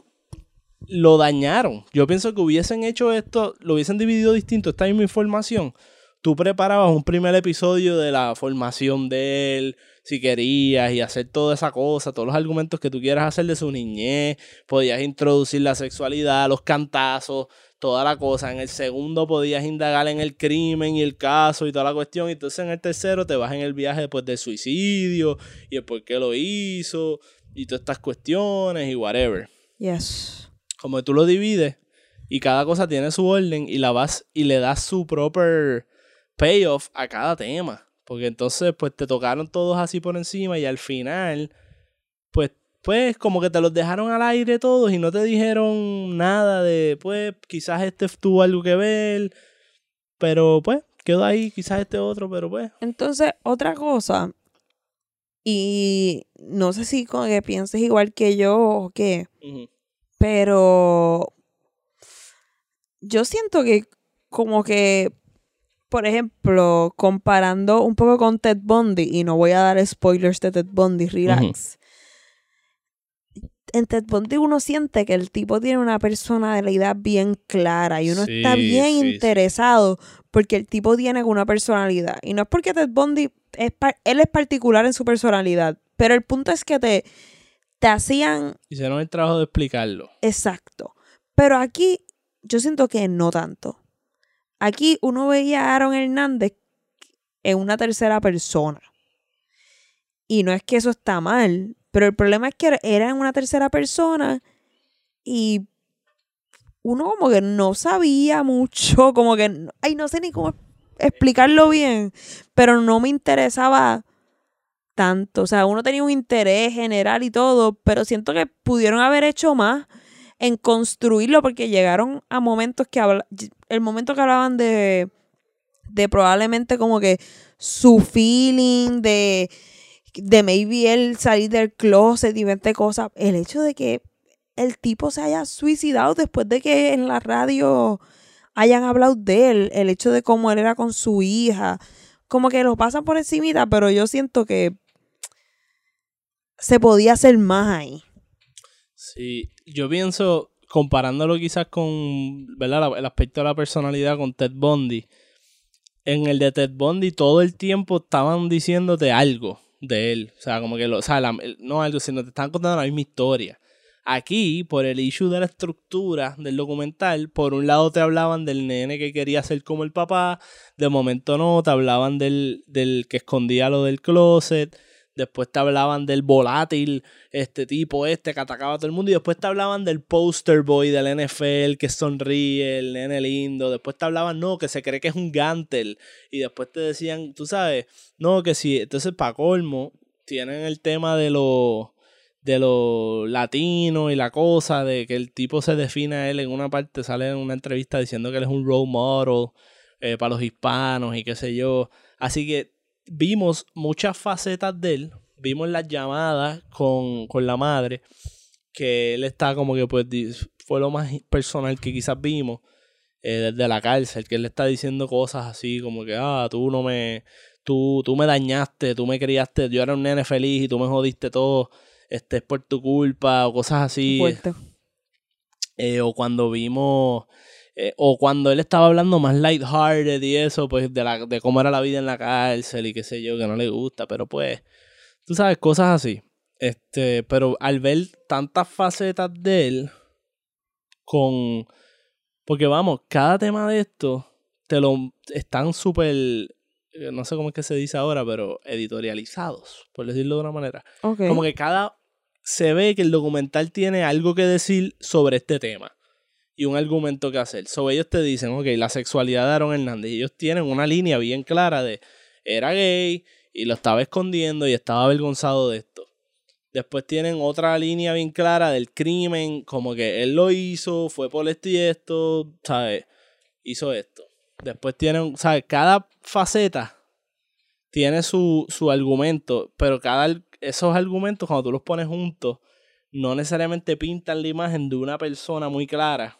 lo dañaron. Yo pienso que hubiesen hecho esto, lo hubiesen dividido distinto, esta misma información. Tú preparabas un primer episodio de la formación de él, si querías, y hacer toda esa cosa, todos los argumentos que tú quieras hacer de su niñez. Podías introducir la sexualidad, los cantazos, toda la cosa. En el segundo podías indagar en el crimen y el caso y toda la cuestión. Y entonces en el tercero te vas en el viaje después del suicidio y el por qué lo hizo y todas estas cuestiones y whatever Yes. Como tú lo divides y cada cosa tiene su orden y la vas y le das su proper payoff a cada tema. Porque entonces, pues te tocaron todos así por encima y al final, pues, pues como que te los dejaron al aire todos y no te dijeron nada de, pues, quizás este tuvo algo que ver, pero pues, quedó ahí, quizás este otro, pero pues. Entonces, otra cosa, y no sé si con que pienses igual que yo o qué. Pero yo siento que como que, por ejemplo, comparando un poco con Ted Bundy, y no voy a dar spoilers de Ted Bundy, relax. En Ted Bundy uno siente que el tipo tiene una personalidad bien clara y uno está bien sí, sí. interesado porque el tipo tiene una personalidad. Y no es porque Ted Bundy, es él es particular en su personalidad, pero el punto es que te, te hacían Hicieron el trabajo de explicarlo. Exacto. Pero aquí yo siento que no tanto. Aquí uno veía a Aaron Hernández en una tercera persona. Y no es que eso está mal, pero el problema es que era en una tercera persona y uno como que no sabía mucho, como que, ay, no sé ni cómo explicarlo bien, pero no me interesaba tanto. O sea, uno tenía un interés general y todo, pero siento que pudieron haber hecho más en construirlo porque llegaron a momentos que habla- el momento que hablaban de de probablemente como que su feeling de de maybe él salir del closet y 20 cosas, el hecho de que el tipo se haya suicidado después de que en la radio hayan hablado de él, el hecho de cómo él era con su hija, como que lo pasan por encimita, pero yo siento que se podía hacer más ahí. Sí, yo pienso, comparándolo quizás con, ¿verdad? El aspecto de la personalidad con Ted Bundy. En el de Ted Bundy todo el tiempo estaban diciéndote algo de él. O sea, como que lo, o sea, no algo, sino te estaban contando la misma historia. Aquí, por el issue de la estructura del documental, por un lado te hablaban del nene que quería ser como el papá, de momento no, te hablaban del, del que escondía lo del closet, después te hablaban del volátil, este tipo este que atacaba a todo el mundo, y después te hablaban del poster boy del NFL que sonríe, el nene lindo, después te hablaban, no, que se cree que es un gantel, y después te decían, tú sabes, no, que si, entonces para colmo, tienen el tema de los de lo latino y la cosa, de que el tipo se define a él en una parte, sale en una entrevista diciendo que él es un role model eh, para los hispanos y qué sé yo. Así que vimos muchas facetas de él, vimos las llamadas con, con la madre, que él está como que pues fue lo más personal que quizás vimos eh, desde la cárcel, que él le está diciendo cosas así como que, ah, tú no me, tú, tú me dañaste, tú me criaste, yo era un nene feliz y tú me jodiste todo, este es por tu culpa, o cosas así. Eh, o cuando vimos, eh, o cuando él estaba hablando más lighthearted y eso, pues de, la, de cómo era la vida en la cárcel y qué sé yo, que no le gusta, pero pues, tú sabes, cosas así. Este, pero al ver tantas facetas de él, con, porque vamos, cada tema de esto, te lo, están súper, eh, no sé cómo es que se dice ahora, pero editorializados, por decirlo de una manera. Ok. Como que cada. Se ve que el documental tiene algo que decir sobre este tema. Y un argumento que hacer. Sobre ellos te dicen, ok, la sexualidad de Aaron Hernández. Ellos tienen una línea bien clara de. Era gay y lo estaba escondiendo y estaba avergonzado de esto. Después tienen otra línea bien clara del crimen, como que él lo hizo, fue por esto y esto, ¿sabes? Hizo esto. Después tienen, ¿sabes? Cada faceta tiene su, su argumento, pero cada esos argumentos, cuando tú los pones juntos, no necesariamente pintan la imagen de una persona muy clara,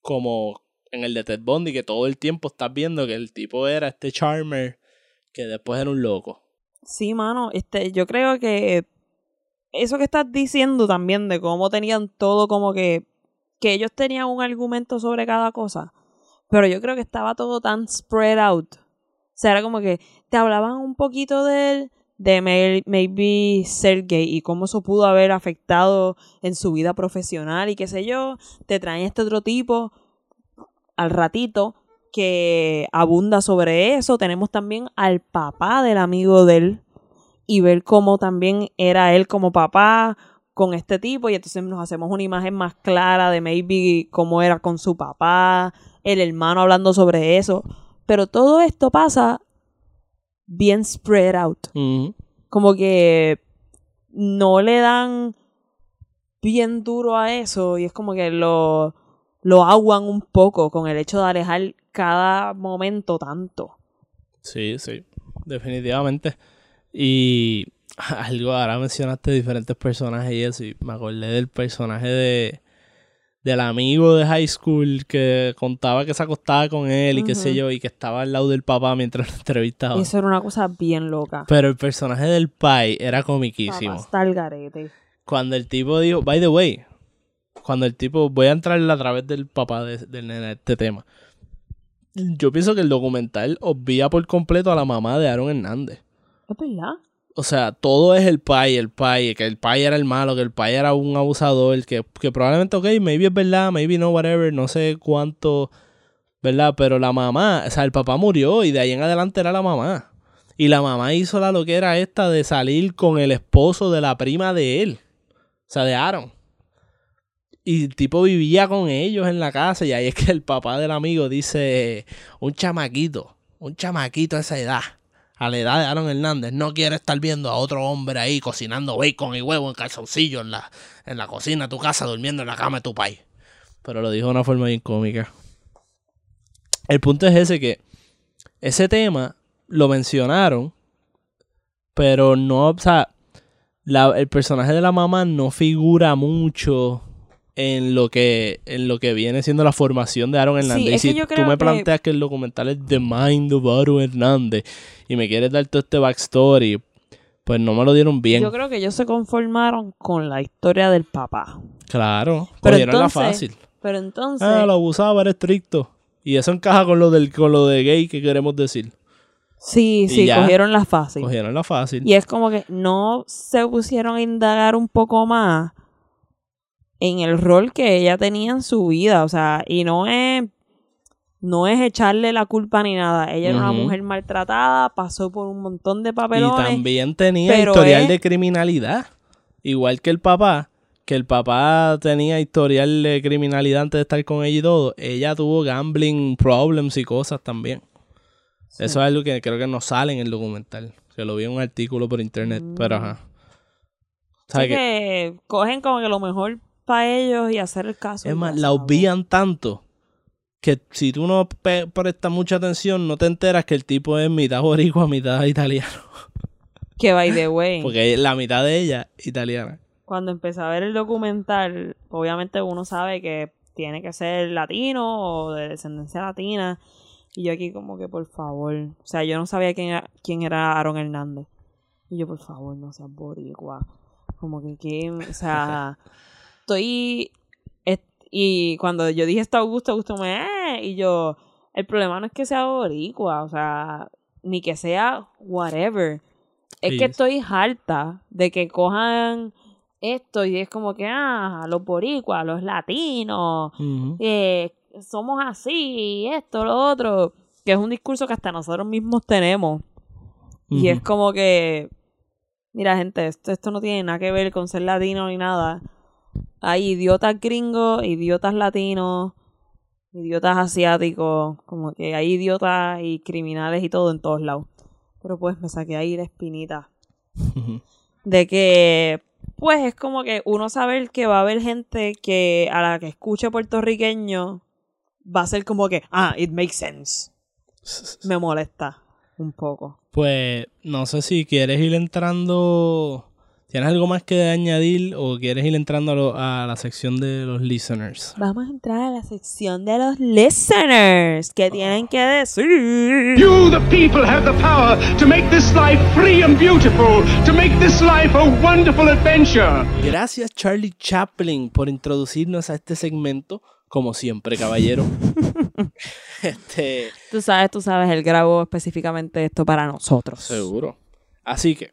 como en el de Ted Bundy, que todo el tiempo estás viendo que el tipo era este charmer, que después era un loco. Sí, mano, este, yo creo que eso que estás diciendo también de cómo tenían todo como que que ellos tenían un argumento sobre cada cosa, pero yo creo que estaba todo tan spread out. O sea, era como que te hablaban un poquito de él, de may- maybe ser gay y cómo eso pudo haber afectado en su vida profesional y qué sé yo. Te traen este otro tipo al ratito que abunda sobre eso. Tenemos también al papá del amigo de él y ver cómo también era él como papá con este tipo y entonces nos hacemos una imagen más clara de maybe cómo era con su papá, el hermano hablando sobre eso. Pero todo esto pasa bien spread out. Como que no le dan bien duro a eso y es como que lo, lo aguan un poco con el hecho de alejar cada momento tanto. Sí, sí, definitivamente. Y <laughs> algo, ahora mencionaste diferentes personajes y eso, y me acordé del personaje de del amigo de high school que contaba que se acostaba con él y qué sé yo, y que estaba al lado del papá mientras lo entrevistaba. Eso era una cosa bien loca. Pero el personaje del pai era comiquísimo. está al garete. Cuando el tipo dijo, by the way, cuando el tipo, voy a entrar a través del papá de- del nene a este tema. Yo pienso que el documental obvia por completo a la mamá de Aaron Hernández. ¿Es verdad? O sea, todo es el pai, el pai, que el pai era el malo, que el pai era un abusador, que, que probablemente, ok, maybe es verdad, maybe no, whatever, no sé cuánto, ¿verdad? Pero la mamá, o sea, el papá murió y de ahí en adelante era la mamá. Y la mamá hizo la loquera esta de salir con el esposo de la prima de él, o sea, de Aaron. Y el tipo vivía con ellos en la casa y ahí es que el papá del amigo dice, un chamaquito, un chamaquito a esa edad a la edad de Aaron Hernández no quiere estar viendo a otro hombre ahí cocinando bacon y huevo en calzoncillo en la, en la cocina de tu casa, durmiendo en la cama de tu país. Pero lo dijo de una forma bien cómica. El punto es ese que ese tema lo mencionaron, pero no, o sea, la- el personaje de la mamá no figura mucho en lo que en lo que viene siendo la formación de Aaron Hernández. y si tú me que- planteas que el documental es The Mind of Aaron Hernández y me quieres dar todo este backstory, pues no me lo dieron bien. Yo creo que ellos se conformaron con la historia del papá. Claro, Pero cogieron la entonces- fácil. Pero entonces, Ah, lo abusaba, era estricto. Y eso encaja con lo del con lo de gay que queremos decir. sí, y sí, ya. cogieron la fácil. Cogieron la fácil. Y es como que no se pusieron a indagar un poco más en el rol que ella tenía en su vida, o sea, y no es no es echarle la culpa ni nada. Ella era una mujer maltratada, pasó por un montón de Y papelones. también tenía pero historial es- de criminalidad. Igual que el papá, que el papá tenía historial de criminalidad antes de estar con ella y todo. Ella tuvo gambling problems y cosas también. Eso es algo que creo que no sale en el documental. Que lo vi en un artículo por internet, pero ajá. Así ¿Sabes qué? que cogen como que lo mejor para ellos y hacer el caso. Es más, la obvían tanto que si tú no prestas mucha atención, no te enteras que el tipo es mitad boricua, mitad italiano. <laughs> Que by the way, Porque la mitad de ella italiana. cuando empecé a ver el documental, obviamente uno sabe que tiene que ser latino o de descendencia latina. Y yo aquí como que por favor, o sea, yo no sabía quién era, quién era Aaron Hernández. Y yo por favor, no seas boricua. Como que, que o sea, <laughs> estoy... es- y cuando yo dije está Augusto, Augusto me... "Eh", y yo, el problema no es que sea boricua, o sea, ni que sea whatever. Es Sí. que estoy harta de que cojan esto y es como que, ah, los boricuas, los latinos, eh, somos así, esto, lo otro, que es un discurso que hasta nosotros mismos tenemos. Y es como que, mira gente, esto, esto no tiene nada que ver con ser latino ni nada. Hay idiotas gringos, idiotas latinos, idiotas asiáticos, como que hay idiotas y criminales y todo en todos lados. Pero pues me saqué ahí la espinita <laughs> de que pues es como que uno saber que va a haber gente que a la que escuche puertorriqueño va a ser como que ah it makes sense <laughs> me molesta un poco Pues no sé si quieres ir entrando. ¿Tienes algo más que añadir o quieres ir entrando a, lo- a la sección de los listeners? vamos a entrar a la sección de los listeners que tienen que decir You, the people, have the power to make this life free and beautiful, to make this life a wonderful adventure. Gracias Charlie Chaplin por introducirnos a este segmento, como siempre, caballero. <laughs> este, tú sabes tú sabes él grabó específicamente esto para nosotros seguro. Así que,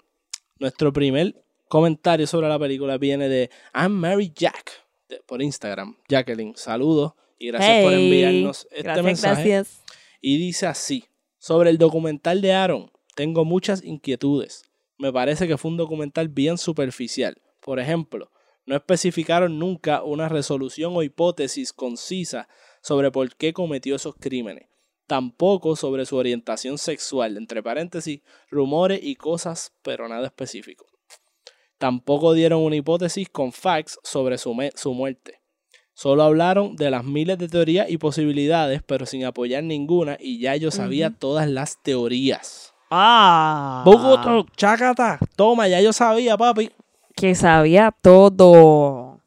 nuestro primer comentario sobre la película viene de I'm Mary Jack de- por Instagram. Jacqueline, saludos y gracias por enviarnos este gracias, mensaje. gracias Y dice así, sobre el documental de Aaron, tengo muchas inquietudes. Me parece que fue un documental bien superficial. Por ejemplo, no especificaron nunca una resolución o hipótesis concisa sobre por qué cometió esos crímenes. Tampoco sobre su orientación sexual, entre paréntesis, rumores y cosas, pero nada específico. Tampoco dieron una hipótesis con facts sobre su, su muerte. Solo hablaron de las miles de teorías y posibilidades, pero sin apoyar ninguna, y ya yo sabía todas las teorías. ah Bogotá, chacata. Toma, ya yo sabía, papi. que sabía todo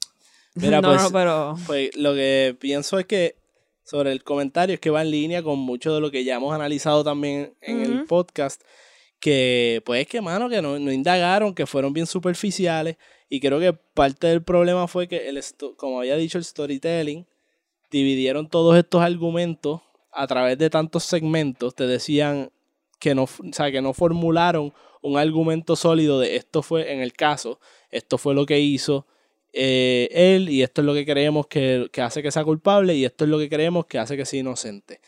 Mira, <laughs> no pues- no pero Pues lo que pienso es que sobre el comentario es que va en línea con mucho de lo que ya hemos analizado también en el podcast. Que pues que, mano, que no, no indagaron, que fueron bien superficiales. Y creo que parte del problema fue que, el como había dicho el storytelling, dividieron todos estos argumentos a través de tantos segmentos. Te decían que no, o sea, que no formularon un argumento sólido de esto fue, en el caso, esto fue lo que hizo eh, él y esto es lo que creemos que, que hace que sea culpable y esto es lo que creemos que hace que sea inocente.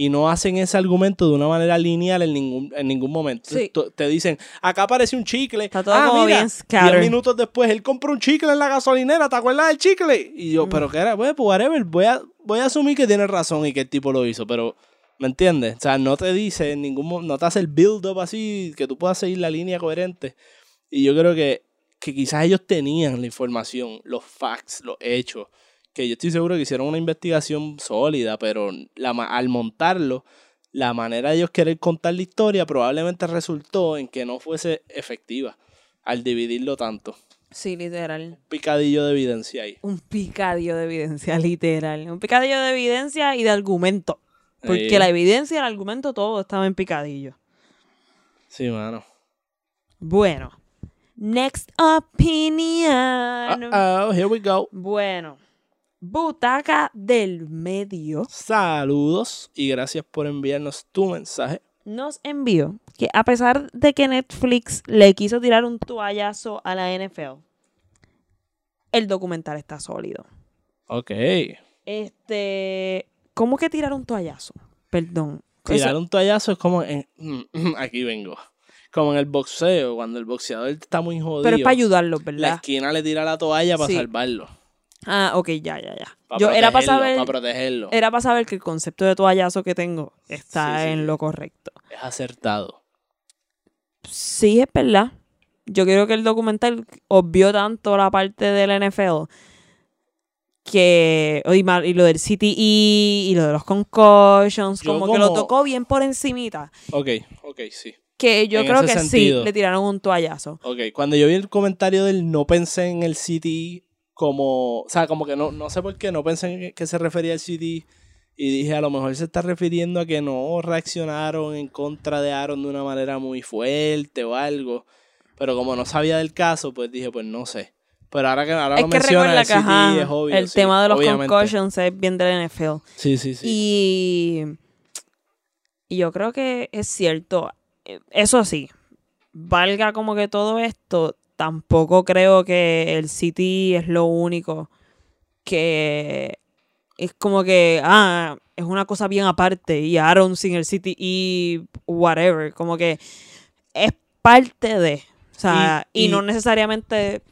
Y no hacen ese argumento de una manera lineal en ningún, en ningún momento. Sí. Te dicen, acá aparece un chicle. Está todo ah, como mira, bien diez minutos después él compró un chicle en la gasolinera, ¿te acuerdas del chicle? Y yo, pero que era, pues, pues, whatever, voy a, voy a asumir que tiene razón y que el tipo lo hizo, pero, ¿me entiendes? O sea, no te dice en ningún no te hace el build-up así, que tú puedas seguir la línea coherente. Y yo creo que, que quizás ellos tenían la información, los facts, los hechos, que yo estoy seguro que hicieron una investigación sólida, pero la, al montarlo, la manera de ellos querer contar la historia probablemente resultó en que no fuese efectiva al dividirlo tanto. sí literal Picadillo de evidencia ahí. un picadillo de evidencia, literal. Un picadillo de evidencia y de argumento. Porque Sí. la evidencia y el argumento todo estaba en picadillo. Sí, mano. Bueno. Next opinion. Oh, here we go. Bueno. Butaca del medio Saludos y gracias por enviarnos tu mensaje. nos envió que a pesar de que Netflix le quiso tirar un toallazo a la NFL, el documental está sólido. Ok. Este, ¿cómo que tirar un toallazo? Perdón. Tirar un toallazo es como en... Aquí vengo. Como en el boxeo, cuando el boxeador está muy jodido. pero es para ayudarlos, La ¿verdad? esquina le tira la toalla para Sí. salvarlo. Ah, ok, ya, ya, ya. Para Yo era para saber, Para protegerlo. era para saber que el concepto de toallazo que tengo está Sí, sí. en lo correcto. Es acertado. Sí, es verdad. Yo creo que el documental obvió tanto la parte del NFL que. Y, y lo del CTE y lo de los concussions, como, que lo tocó bien por encimita. Ok, ok, sí. Que yo En creo que sentido. sí, le tiraron un toallazo. Ok, cuando yo vi el comentario de él, no pensé en el City como. O sea, como que no, no sé por qué, no pensé en que, que se refería al City. Y dije, a lo mejor se está refiriendo a que no reaccionaron en contra de Aaron de una manera muy fuerte o algo. Pero como no sabía del caso, pues dije, pues no sé. Pero ahora que, ahora Es lo que menciona, el que ajá, es obvio. el sí, tema de los obviamente. concussions es bien del NFL. Sí, sí, sí. Y, y yo creo que es cierto. Eh, Eso sí, valga como que todo esto, tampoco creo que el City es lo único que es como que, ah, es una cosa bien aparte y Aaron sin el City y whatever, como que es parte de, o sea, Y- y, y- no necesariamente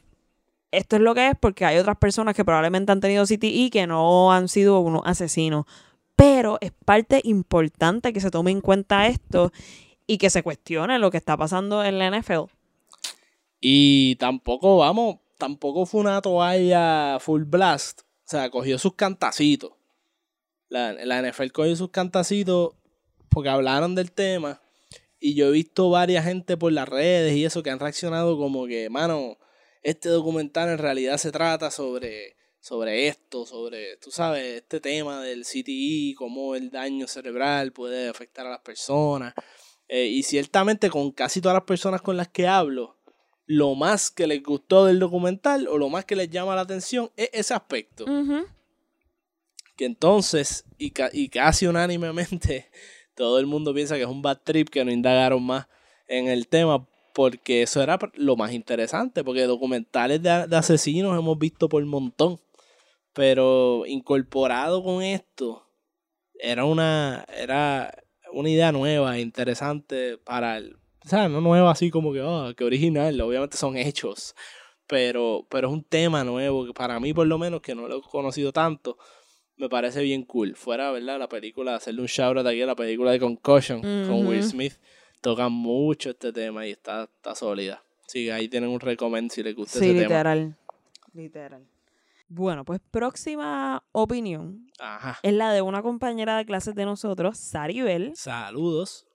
esto es lo que es porque hay otras personas que probablemente han tenido CTI que no han sido unos asesinos. Pero es parte importante que se tome en cuenta esto y que se cuestione lo que está pasando en la NFL. Y tampoco, vamos, tampoco fue una toalla full blast. O sea, cogió sus cantacitos. La, la NFL cogió sus cantacitos porque hablaron del tema. Y yo he visto varias gente por las redes y eso que han reaccionado como que, mano, este documental en realidad se trata sobre, sobre esto, sobre, tú sabes, este tema del CTI, cómo el daño cerebral puede afectar a las personas. Eh, y ciertamente con casi todas las personas con las que hablo, lo más que les gustó del documental o lo más que les llama la atención es ese aspecto. Que entonces, y, ca- y casi unánimemente, <laughs> todo el mundo piensa que es un bad trip, que no indagaron más en el tema, porque eso era lo más interesante, porque documentales de, de asesinos hemos visto por montón, pero incorporado con esto, era una, era una idea nueva, interesante para el, o sea, no nueva así como que, oh, que original, obviamente son hechos, pero, pero es un tema nuevo que para mí por lo menos, que no lo he conocido tanto, me parece bien cool. Fuera, ¿verdad? La película, hacerle un shout out aquí a la película de Concussion con Will. Smith, toca mucho este tema y está, está sólida. Así que ahí tienen un recommend si les gusta Sí, ese tema. literal. Literal. Bueno, pues próxima opinión Ajá. es la de una compañera de clases de nosotros, Saribel. Saludos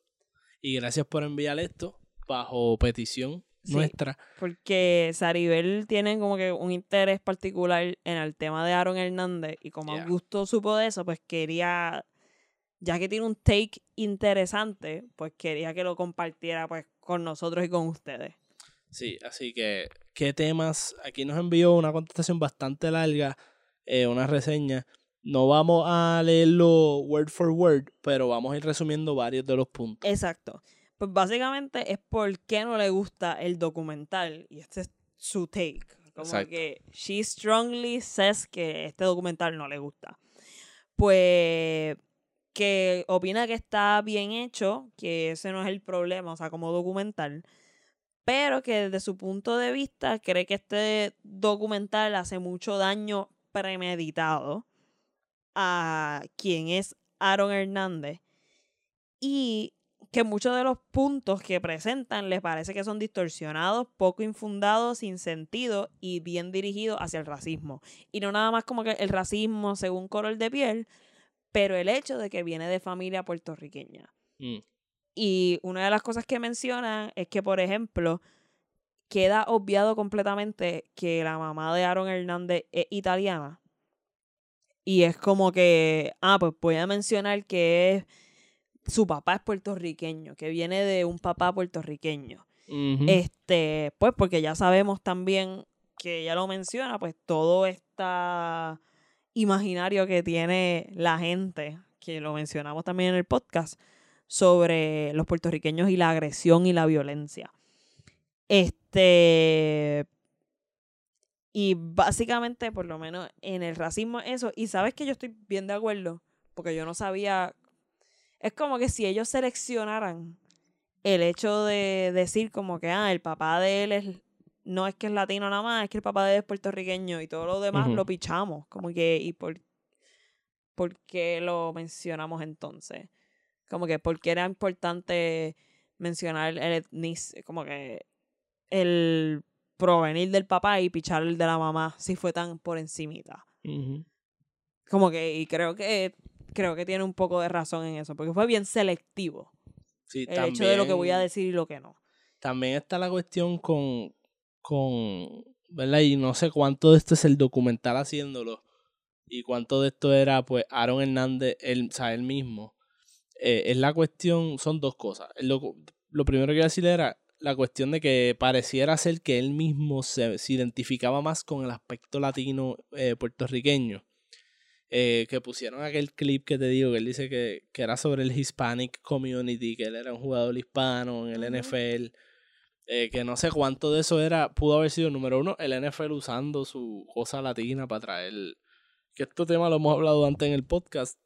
y gracias por enviar esto bajo petición Sí. nuestra. Porque Saribel tiene como que un interés particular en el tema de Aaron Hernández y como Yeah. Augusto supo de eso, pues quería, ya que tiene un take interesante, pues quería que lo compartiera pues con nosotros y con ustedes. Sí, así que, ¿qué temas? Aquí nos envió una contestación bastante larga, eh, una reseña. No vamos a leerlo word for word, pero vamos a ir resumiendo varios de los puntos. Exacto. Pues básicamente es por qué no le gusta el documental y este es su take. Como Exacto. que she strongly says que este documental no le gusta. Pues que opina que está bien hecho, que ese no es el problema, o sea, como documental, pero que desde su punto de vista cree que este documental hace mucho daño premeditado a quien es Aaron Hernández y que muchos de los puntos que presentan les parece que son distorsionados, poco infundados, sin sentido y bien dirigidos hacia el racismo. Y no nada más como que el racismo según color de piel, pero el hecho de que viene de familia puertorriqueña. Mm, Y una de las cosas que mencionan es que, por ejemplo, queda obviado completamente que la mamá de Aaron Hernández es italiana. Y es como que, ah, pues voy a mencionar que es, su papá es puertorriqueño, que viene de un papá puertorriqueño. Este, pues porque ya sabemos también que ella lo menciona, pues todo está imaginario que tiene la gente, que lo mencionamos también en el podcast, sobre los puertorriqueños y la agresión y la violencia. Este, Y básicamente, por lo menos en el racismo, eso. Y sabes que yo estoy bien de acuerdo, porque yo no sabía. Es como que si ellos seleccionaran el hecho de decir como que, ah, el papá de él es, no es que es latino nada más, es que el papá de él es puertorriqueño y todo lo demás lo pichamos. Como que, ¿y por, por qué lo mencionamos entonces? Como que, ¿por qué era importante mencionar el etnis, como que el provenir del papá y pichar el de la mamá si fue tan por encimita? Como que, y creo que, creo que tiene un poco de razón en eso, porque fue bien selectivo Sí, el hecho de lo que voy a decir y lo que no. También está la cuestión con, con, ¿verdad? Y no sé cuánto de esto es el documental haciéndolo y cuánto de esto era, pues, Aaron Hernández, él, o sea, él mismo. Eh, es la cuestión, son dos cosas. Docu- lo primero que iba a decir era la cuestión de que pareciera ser que él mismo se, se identificaba más con el aspecto latino eh, puertorriqueño. Eh, que pusieron aquel clip que te digo, que él dice que, que era sobre el Hispanic Community, que él era un jugador hispano en el. NFL. eh, que no sé cuánto de eso era, pudo haber sido número uno, el NFL usando su cosa latina para traer. Que este tema lo hemos hablado antes en el podcast,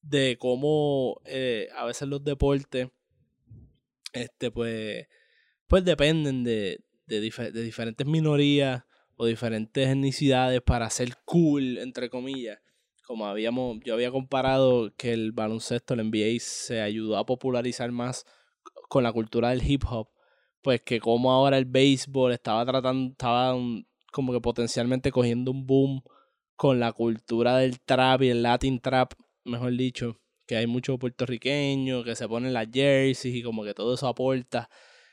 de cómo eh, a veces los deportes, este, pues, pues dependen de, de, de diferentes minorías o diferentes etnicidades para ser cool, entre comillas. Como habíamos, yo había comparado que el baloncesto, el NBA, se ayudó a popularizar más con la cultura del hip hop, pues que como ahora el béisbol estaba tratando, estaba como que potencialmente cogiendo un boom con la cultura del trap y el latin trap, mejor dicho, que hay muchos puertorriqueños que se ponen las jerseys y como que todo eso aporta.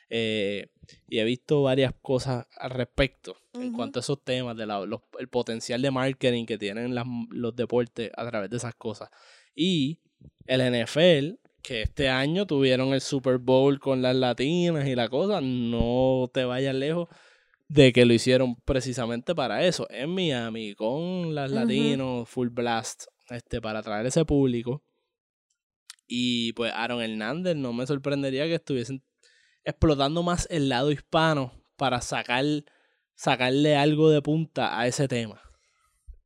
Eh, y he visto varias cosas al respecto en cuanto a esos temas, de la- los- el potencial de marketing que tienen las- los deportes a través de esas cosas. Y el NFL, que este año tuvieron el Super Bowl con las latinas y la cosa, no te vayas lejos de que lo hicieron precisamente para eso, en Miami, con las latinos, full blast, este, para atraer ese público. Y pues Aaron Hernández, no me sorprendería que estuviesen explotando más el lado hispano para sacar, sacarle algo de punta a ese tema.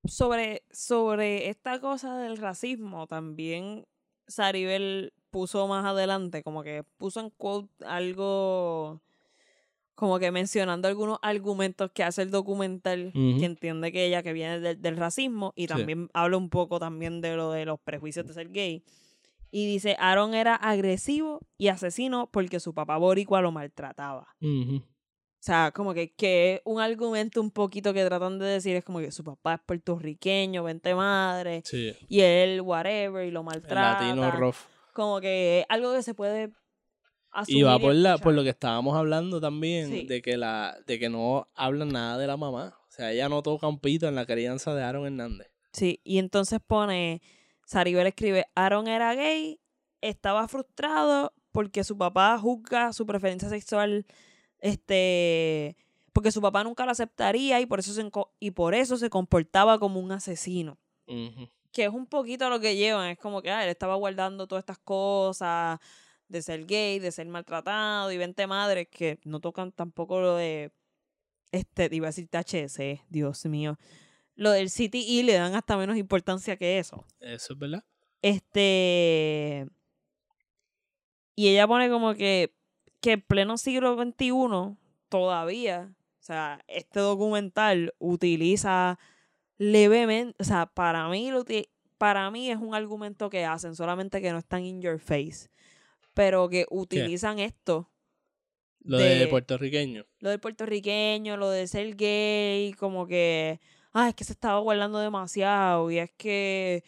Sobre, sobre esta cosa del racismo, también Saribel puso más adelante, como que puso en quote algo, como que mencionando algunos argumentos que hace el documental, que entiende que ella que viene del- del racismo, y Sí. también habla un poco también de lo de los prejuicios de ser gay. Y dice, Aaron era agresivo y asesino porque su papá boricua lo maltrataba. O sea, como que, que un argumento un poquito que tratan de decir es como que su papá es puertorriqueño, vente madre, Sí, y él whatever, y lo el maltrata. latino rough. Como que es algo que se puede asumir. Y va por, la, por lo que estábamos hablando también, Sí. de que la de que no hablan nada de la mamá. O sea, ella no toca un pito en la crianza de Aaron Hernández. Sí, y entonces pone, Saribel escribe, Aaron era gay, estaba frustrado porque su papá juzga su preferencia sexual, este, porque su papá nunca lo aceptaría y por eso se, y por eso se comportaba como un asesino. Que es un poquito lo que llevan. Es como que ah, él estaba guardando todas estas cosas de ser gay, de ser maltratado y vente madre, que no tocan tampoco lo de. Este, iba a decir THC, Dios mío. Lo del CTI le dan hasta menos importancia que eso. Eso es verdad. Este. Y ella pone como que, que en pleno siglo XXI, todavía, o sea, este documental utiliza levemente, o sea, para mí, lo para mí es un argumento que hacen, solamente que no están in your face, pero que utilizan esto, Lo de, De- puertorriqueño. lo del puertorriqueño, lo de ser gay, como que, ah, es que se estaba guardando demasiado y es que,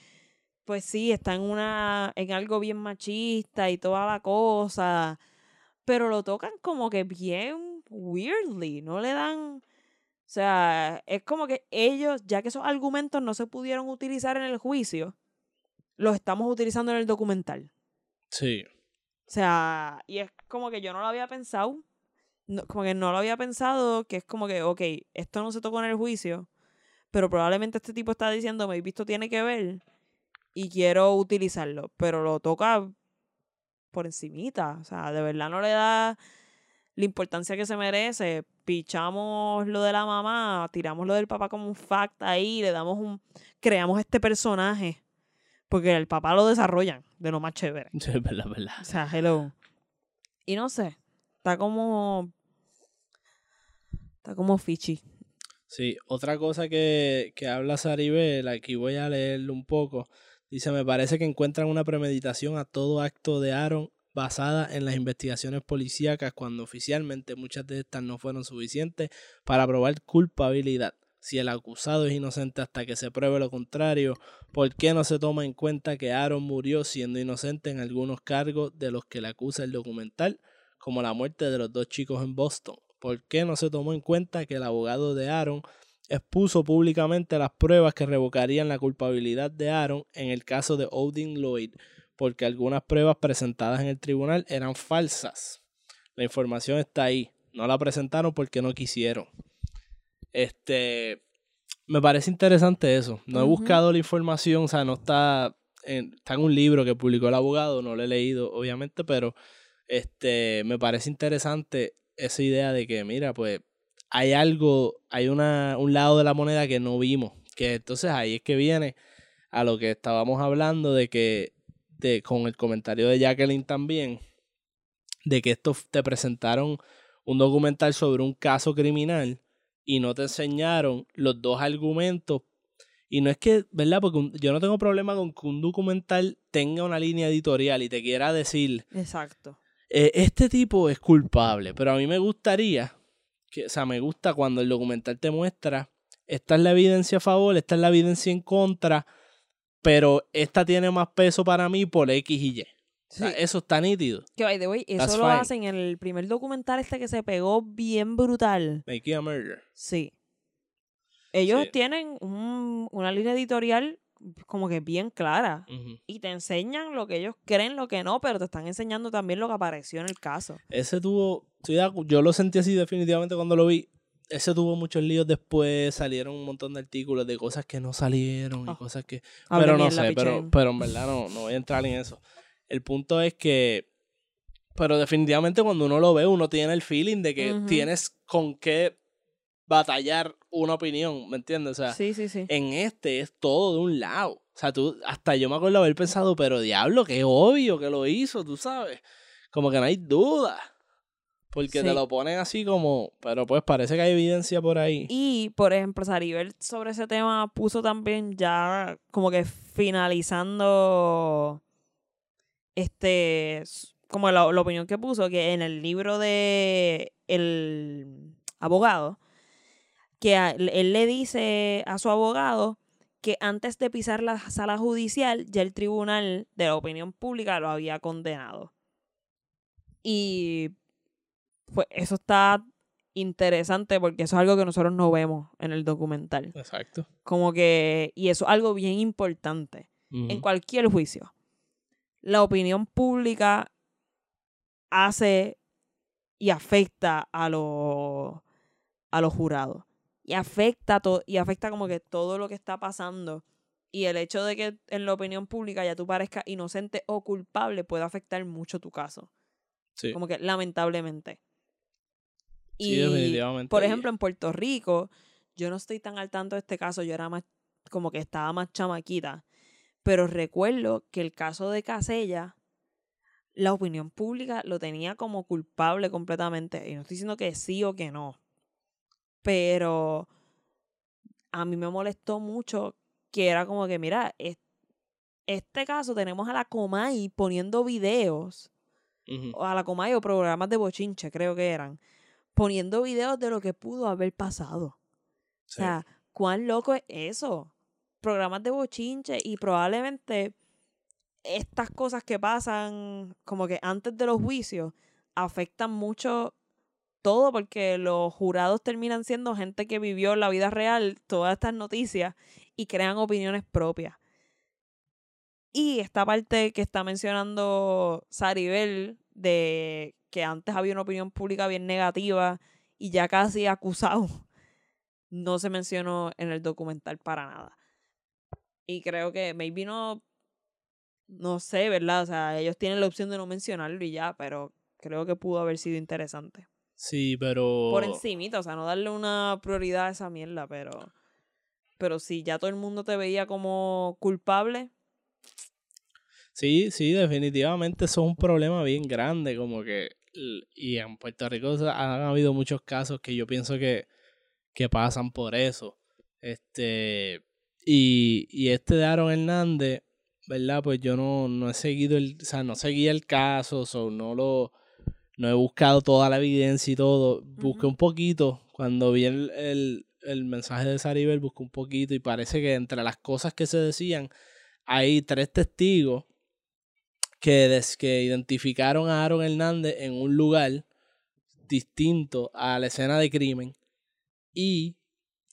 pues sí, está en una, en algo bien machista y toda la cosa, pero lo tocan como que bien weirdly, no le dan, o sea, es como que ellos, ya que esos argumentos no se pudieron utilizar en el juicio, los estamos utilizando en el documental. Sí. O sea, y es como que yo no lo había pensado. no- como que no lo había pensado, que es como que, ok, esto no se tocó en el juicio, pero probablemente este tipo está diciendo, me he visto tiene que ver y quiero utilizarlo, pero lo toca por encimita, o sea, de verdad no le da la importancia que se merece, pichamos lo de la mamá, tiramos lo del papá como un fact ahí, le damos un, creamos este personaje, porque el papá lo desarrollan de lo más chévere. Sí, verdad, verdad. O sea, hello. Y no sé, está como, está como fichi. Sí, otra cosa que, que habla Saribel, aquí voy a leerlo un poco. Dice, me parece que encuentran una premeditación a todo acto de Aaron basada en las investigaciones policíacas cuando oficialmente muchas de estas no fueron suficientes para probar culpabilidad. Si el acusado es inocente hasta que se pruebe lo contrario, ¿por qué no se toma en cuenta que Aaron murió siendo inocente en algunos cargos de los que le acusa el documental, como la muerte de los dos chicos en Boston? ¿Por qué no se tomó en cuenta que el abogado de Aaron expuso públicamente las pruebas que revocarían la culpabilidad de Aaron en el caso de Odin Lloyd? Porque algunas pruebas presentadas en el tribunal eran falsas. La información está ahí. No la presentaron porque no quisieron. Este, me parece interesante eso. No he buscado la información, o sea, no está en, está en un libro que publicó el abogado, no lo he leído, obviamente, pero este, me parece interesante esa idea de que, mira, pues hay algo, hay una, un lado de la moneda que no vimos, que entonces ahí es que viene a lo que estábamos hablando de que, de, con el comentario de Jacqueline también, de que esto te presentaron un documental sobre un caso criminal y no te enseñaron los dos argumentos. Y no es que, ¿verdad? Porque yo no tengo problema con que un documental tenga una línea editorial y te quiera decir, Exacto. Eh, este tipo es culpable, pero a mí me gustaría, que, o sea, me gusta cuando el documental te muestra, esta es la evidencia a favor, esta es la evidencia en contra, pero esta tiene más peso para mí por X y Y. O sea, eso está nítido. Que by the way, eso That's lo fine. hacen en el primer documental este que se pegó bien brutal. Make it a murder. Sí. Ellos Sí. tienen un- una línea editorial como que bien clara. Y te enseñan lo que ellos creen, lo que no, pero te están enseñando también lo que apareció en el caso. Ese tuvo, yo lo sentí así definitivamente cuando lo vi. Ese tuvo muchos líos después, salieron un montón de artículos de cosas que no salieron y Ah. cosas que... Hable pero no sé, pero, pero en verdad no, no voy a entrar en eso. El punto es que, pero definitivamente cuando uno lo ve, uno tiene el feeling de que tienes con qué batallar una opinión, ¿me entiendes? O sea, Sí, sí, sí. en este es todo de un lado. O sea, tú, hasta yo me acuerdo haber pensado, pero diablo, que obvio que lo hizo, tú sabes. Como que no hay duda. Porque te lo ponen así como, pero pues parece que hay evidencia por ahí. Y, por ejemplo, Saribel sobre ese tema puso también ya como que finalizando este como la, la opinión que puso que en el libro de el abogado que a- él le dice a su abogado que antes de pisar la sala judicial ya el tribunal de la opinión pública lo había condenado. Y pues eso está interesante porque eso es algo que nosotros no vemos en el documental. Exacto. Como que, y eso es algo bien importante en cualquier juicio. La opinión pública hace y afecta a los a los jurados. Y afecta todo, y afecta como que todo lo que está pasando. Y el hecho de que en la opinión pública ya tú parezcas inocente o culpable puede afectar mucho tu caso. Sí. Como que lamentablemente. Sí, definitivamente. Por Y- ejemplo, en Puerto Rico, yo no estoy tan al tanto de este caso, yo era más, como que estaba más chamaquita. Pero recuerdo que el caso de Casella, la opinión pública lo tenía como culpable completamente. Y no estoy diciendo que sí o que no. Pero a mí me molestó mucho que era como que, mira, es- este caso tenemos a la Comay poniendo videos o a la Comay o programas de bochinche, creo que eran, poniendo videos de lo que pudo haber pasado. O sea, ¿cuán loco es eso? Programas de bochinche y probablemente estas cosas que pasan como que antes de los juicios afectan mucho todo porque los jurados terminan siendo gente que vivió la vida real todas estas noticias y crean opiniones propias. Y esta parte que está mencionando Saribel de que antes había una opinión pública bien negativa y ya casi acusado, <laughs> no se mencionó en el documental para nada. Y creo que maybe no, no sé, ¿verdad? O sea, ellos tienen la opción de no mencionarlo y ya, pero creo que pudo haber sido interesante. Sí, pero... por encimita, o sea, no darle una prioridad a esa mierda, pero pero si ya todo el mundo te veía como culpable, Sí, sí, definitivamente eso es un problema bien grande, como que, y en Puerto Rico o han habido muchos casos que yo pienso que, que pasan por eso. Este, y, y este de Aaron Hernández, ¿verdad? Pues yo no, no he seguido el, o sea, no seguía el caso, so no lo, no he buscado toda la evidencia y todo. Busqué un poquito, cuando vi el, el, el mensaje de Saribel, busqué un poquito y parece que entre las cosas que se decían, hay tres testigos que, des- que identificaron a Aaron Hernández en un lugar distinto a la escena de crimen. Y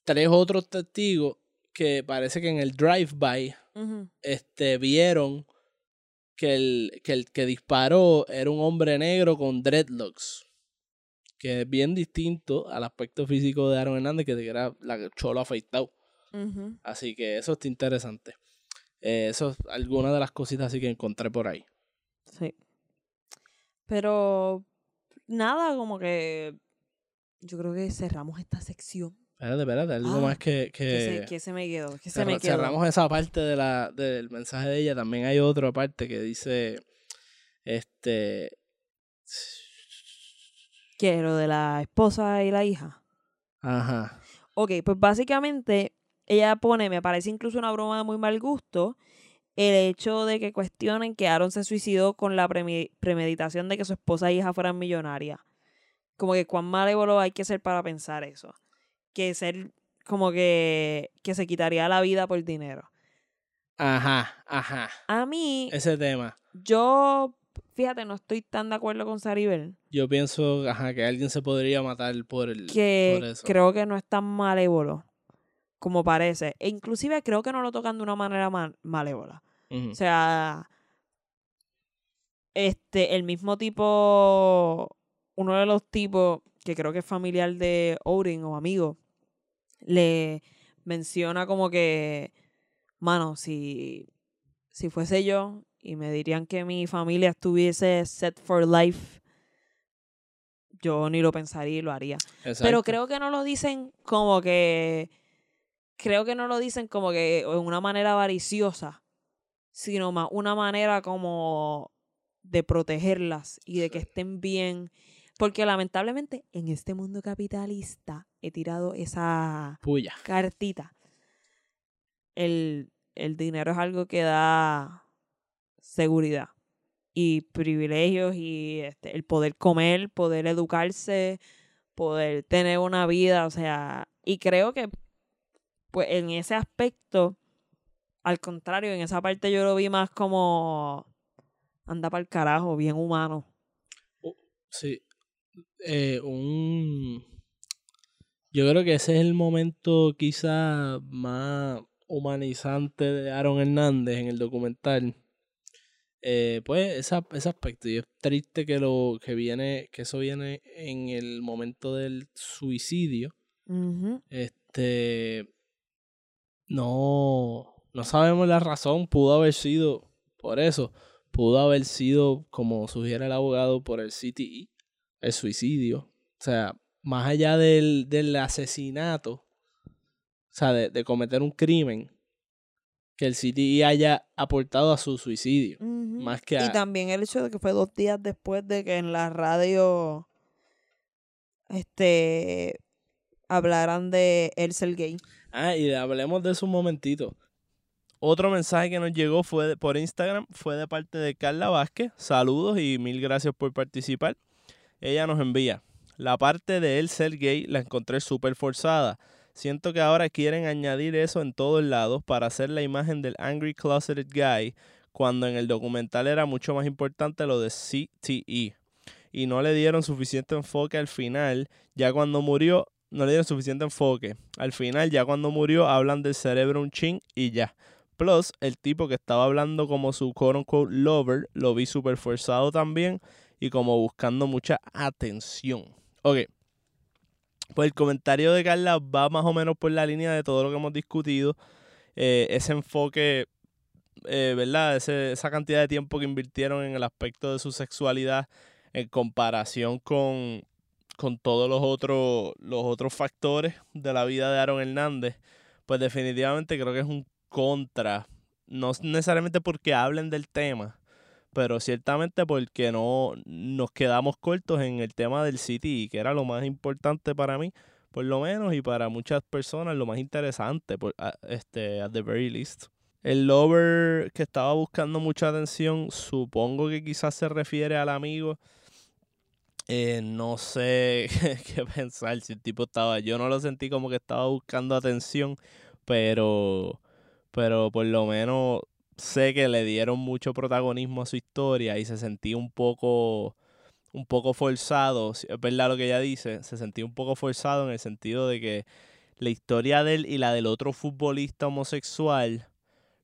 tres otros testigos que parece que en el drive-by este, vieron que el, que el que disparó era un hombre negro con dreadlocks. Que es bien distinto al aspecto físico de Aaron Hernández, que era la cholo afeitado. ujú. Así que eso está interesante. Eh, eso es alguna de las cositas así que encontré por ahí. Sí. Pero nada, como que yo creo que cerramos esta sección. Espérate, espérate, algo Ah, más que... Que, que se, que se me quedó, que se me quedó. cerramos esa parte de la, del mensaje de ella. También hay otra parte que dice... Este... ¿Qué? Lo de la esposa y la hija. Ajá. Ok, pues básicamente ella pone, me parece incluso una broma de muy mal gusto, el hecho de que cuestionen que Aaron se suicidó con la premeditación de que su esposa e hija fueran millonarias. Como que cuán malévolo hay que ser para pensar eso. Que ser como que, que se quitaría la vida por dinero. Ajá, ajá. A mí, Ese tema. yo, fíjate, no estoy tan de acuerdo con Saribel, Yo pienso ajá, que alguien se podría matar por el por que eso. creo que no es tan malévolo como parece. E inclusive creo que no lo tocan de una manera ma- malévola. O sea, este, el mismo tipo, uno de los tipos que creo que es familiar de Odin o amigo, le menciona como que, mano, si, si fuese yo y me dirían que mi familia estuviese set for life, yo ni lo pensaría y lo haría. Pero creo que no lo dicen como que. Creo que no lo dicen como que en una manera avariciosa, sino más una manera como de protegerlas y de que estén bien. Porque lamentablemente en este mundo capitalista he tirado esa Puya. cartita. El, el dinero es algo que da seguridad y privilegios y este, el poder comer, poder educarse, poder tener una vida, o sea, y creo que pues en ese aspecto, al contrario, en esa parte yo lo vi más como anda para el carajo, bien humano. Sí. Eh, un... Yo creo que ese es el momento quizá más humanizante de Aaron Hernández en el documental. Eh, pues esa- ese aspecto. Y es triste que lo que viene, que eso viene en el momento del suicidio. Este no, no sabemos la razón. Pudo haber sido por eso. Pudo haber sido, como sugiere el abogado, por el CTE, el suicidio. O sea, más allá del, del asesinato, o sea, de, de cometer un crimen, que el CTE haya aportado a su suicidio. Más que a- Y también el hecho de que fue dos días después de que en la radio este hablaran de él ser gay. Ah, y hablemos de eso un momentito. Otro mensaje que nos llegó fue de- por Instagram, fue de parte de Carla Vázquez. Saludos y mil gracias por participar. Ella nos envía. La parte de él ser gay la encontré súper forzada. Siento que ahora quieren añadir eso en todos lados para hacer la imagen del angry closeted guy, cuando en el documental era mucho más importante lo de CTE. Y no le dieron suficiente enfoque al final, ya cuando murió, no le dieron suficiente enfoque. Al final, ya cuando murió, hablan del cerebro un chin y ya. Plus, el tipo que estaba hablando como su quote lover, lo vi súper forzado también y como buscando mucha atención. Ok. Pues el comentario de Carla va más o menos por la línea de todo lo que hemos discutido. Eh, ese enfoque, eh, ¿verdad? Esa cantidad de tiempo que invirtieron en el aspecto de su sexualidad en comparación con, con todos los otros, los otros factores de la vida de Aaron Hernández, pues definitivamente creo que es un contra. No necesariamente porque hablen del tema, pero ciertamente porque no nos quedamos cortos en el tema del City, que era lo más importante para mí, por lo menos, y para muchas personas lo más interesante, por, este, at the very least. El lover que estaba buscando mucha atención, supongo que quizás se refiere al amigo. Eh, no sé <laughs> qué pensar si el tipo estaba. Yo no lo sentí como que estaba buscando atención, pero, pero por lo menos sé que le dieron mucho protagonismo a su historia y se sentía un poco un poco forzado, es verdad lo que ella dice, se sentía un poco forzado en el sentido de que la historia de él y la del otro futbolista homosexual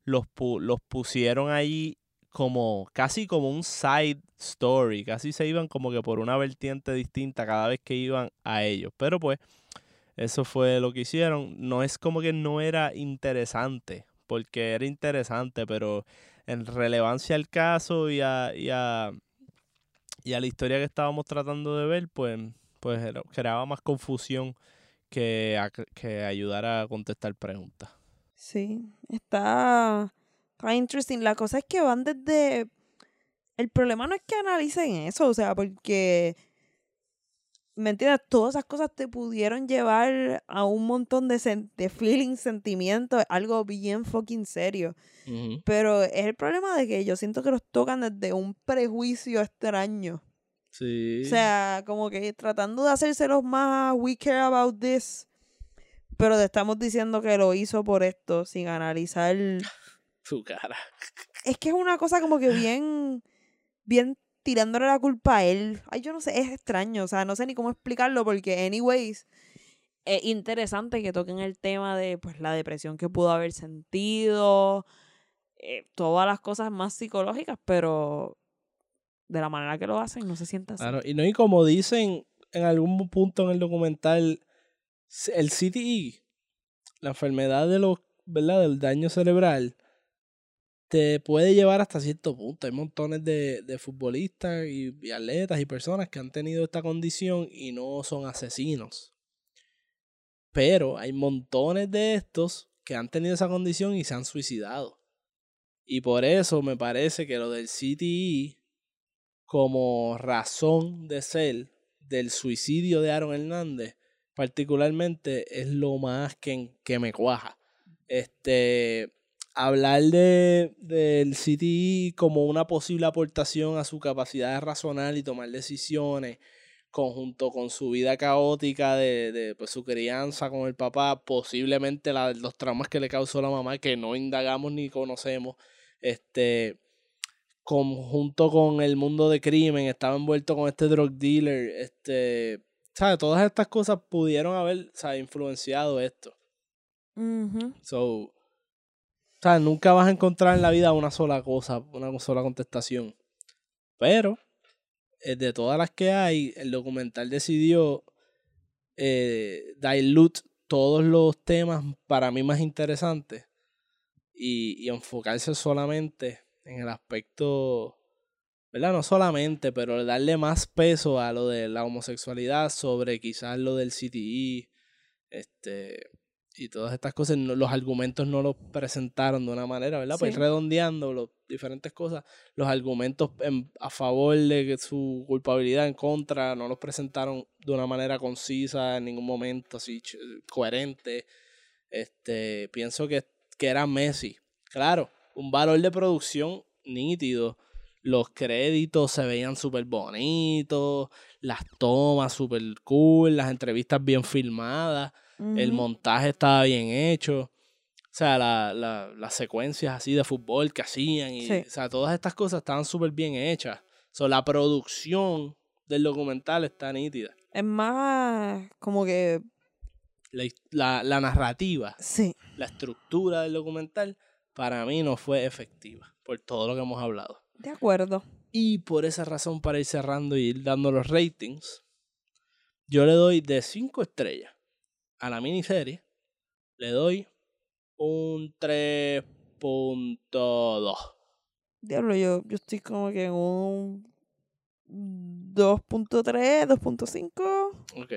los, los pusieron ahí como casi como un side story, casi se iban como que por una vertiente distinta cada vez que iban a ellos, pero pues eso fue lo que hicieron, no es como que no era interesante, porque era interesante, pero en relevancia al caso y a, y a, y a la historia que estábamos tratando de ver, pues, pues creaba más confusión que, que ayudar a contestar preguntas. Sí, está, está interesting. La cosa es que van desde... El problema no es que analicen eso, o sea, porque ¿me entiendes? Todas esas cosas te pudieron llevar a un montón de, de feelings, sentimientos, algo bien fucking serio. Pero es el problema de que yo siento que los tocan desde un prejuicio extraño. Sí. O sea, como que tratando de hacérselos más we care about this. Pero te estamos diciendo que lo hizo por esto, sin analizar. <laughs> Su cara. Es que es una cosa como que bien. Bien tirándole la culpa a él. Ay, yo no sé, es extraño. O sea, no sé ni cómo explicarlo porque, anyways, es interesante que toquen el tema de pues la depresión que pudo haber sentido. Eh, todas las cosas más psicológicas, pero de la manera que lo hacen no se sienta así. Claro, y no, y como dicen en algún punto en el documental, el CTE, la enfermedad de los, ¿verdad? del daño cerebral, te puede llevar hasta cierto punto. Hay montones de, de futbolistas y, atletas y personas que han tenido esta condición y no son asesinos. Pero hay montones de estos que han tenido esa condición y se han suicidado. Y por eso me parece que lo del CTE como razón de ser del suicidio de Aaron Hernández, particularmente es lo más que, que me cuaja. Este, hablar de, del CTI como una posible aportación a su capacidad de razonar y tomar decisiones, conjunto con su vida caótica de, de pues, su crianza con el papá, posiblemente la, los traumas que le causó la mamá, que no indagamos ni conocemos, este, conjunto con el mundo de crimen, estaba envuelto con este drug dealer, este, ¿sabes? Todas estas cosas pudieron haber, ¿sabes? Influenciado esto. So, ¿sabes? Nunca vas a encontrar en la vida una sola cosa, una sola contestación. Pero, eh, de todas las que hay, el documental decidió eh, dilute todos los temas para mí más interesantes y, y enfocarse solamente en el aspecto, ¿verdad? No solamente, pero darle más peso a lo de la homosexualidad sobre quizás lo del CTI, este, y todas estas cosas, los argumentos no los presentaron de una manera, ¿verdad? Pues redondeando las diferentes cosas, los argumentos a favor de su culpabilidad, en contra, no los presentaron de una manera concisa en ningún momento, así coherente. Este, pienso que, que era Messi. Claro, un valor de producción nítido. Los créditos se veían súper bonitos, las tomas súper cool, las entrevistas bien filmadas, el montaje estaba bien hecho. O sea, la, la, las secuencias así de fútbol que hacían, y, o sea, todas estas cosas estaban súper bien hechas. So, la producción del documental está nítida. Es más como que... La, la, la narrativa, sí. la estructura del documental para mí no fue efectiva por todo lo que hemos hablado. De acuerdo. Y por esa razón, para ir cerrando y ir dando los ratings, yo le doy de 5 estrellas a la miniserie, le doy un 3.2. Diablo, yo, yo estoy como que en un 2.3, 2.5. Ok.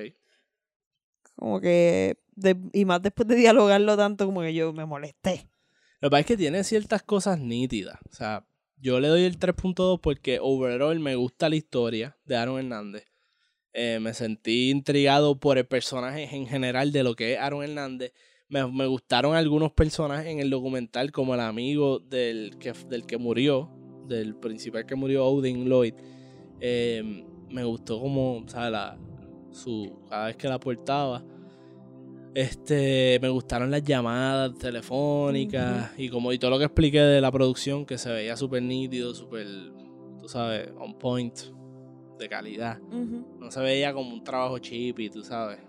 Como que, de- y más después de dialogarlo tanto, como que yo me molesté. Lo que pasa es que tiene ciertas cosas nítidas. O sea, yo le doy el 3.2 porque overall me gusta la historia de Aaron Hernández. Eh, me sentí intrigado por el personaje en general de lo que es Aaron Hernández. Me, me gustaron algunos personajes en el documental, como el amigo del que, del que murió, del principal que murió, Odin Lloyd. Eh, me gustó como, ¿sabes? La, su, cada vez que la portaba. Este, me gustaron las llamadas telefónicas y como y todo lo que expliqué de la producción que se veía súper nítido, súper, tú sabes, on point, de calidad. No se veía como un trabajo cheap y tú sabes.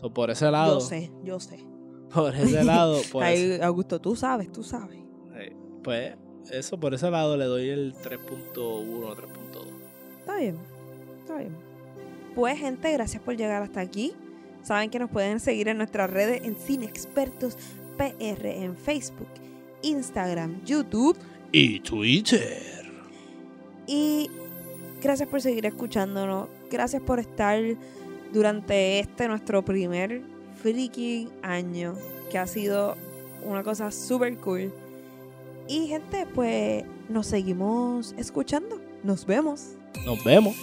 So, por ese lado, Yo sé, yo sé. por ese <laughs> lado, por Ay, ese- Augusto, tú sabes, tú sabes. eh, pues eso por ese lado le doy el 3.1, 3.2. Está bien, está bien. Pues gente, gracias por llegar hasta aquí. Saben que nos pueden seguir en nuestras redes en Cine Expertos PR en Facebook, Instagram, YouTube. Y Twitter. Y gracias por seguir escuchándonos. Gracias por estar durante este nuestro primer freaking año, que ha sido una cosa súper cool. Y gente, pues nos seguimos escuchando. Nos vemos. Nos vemos.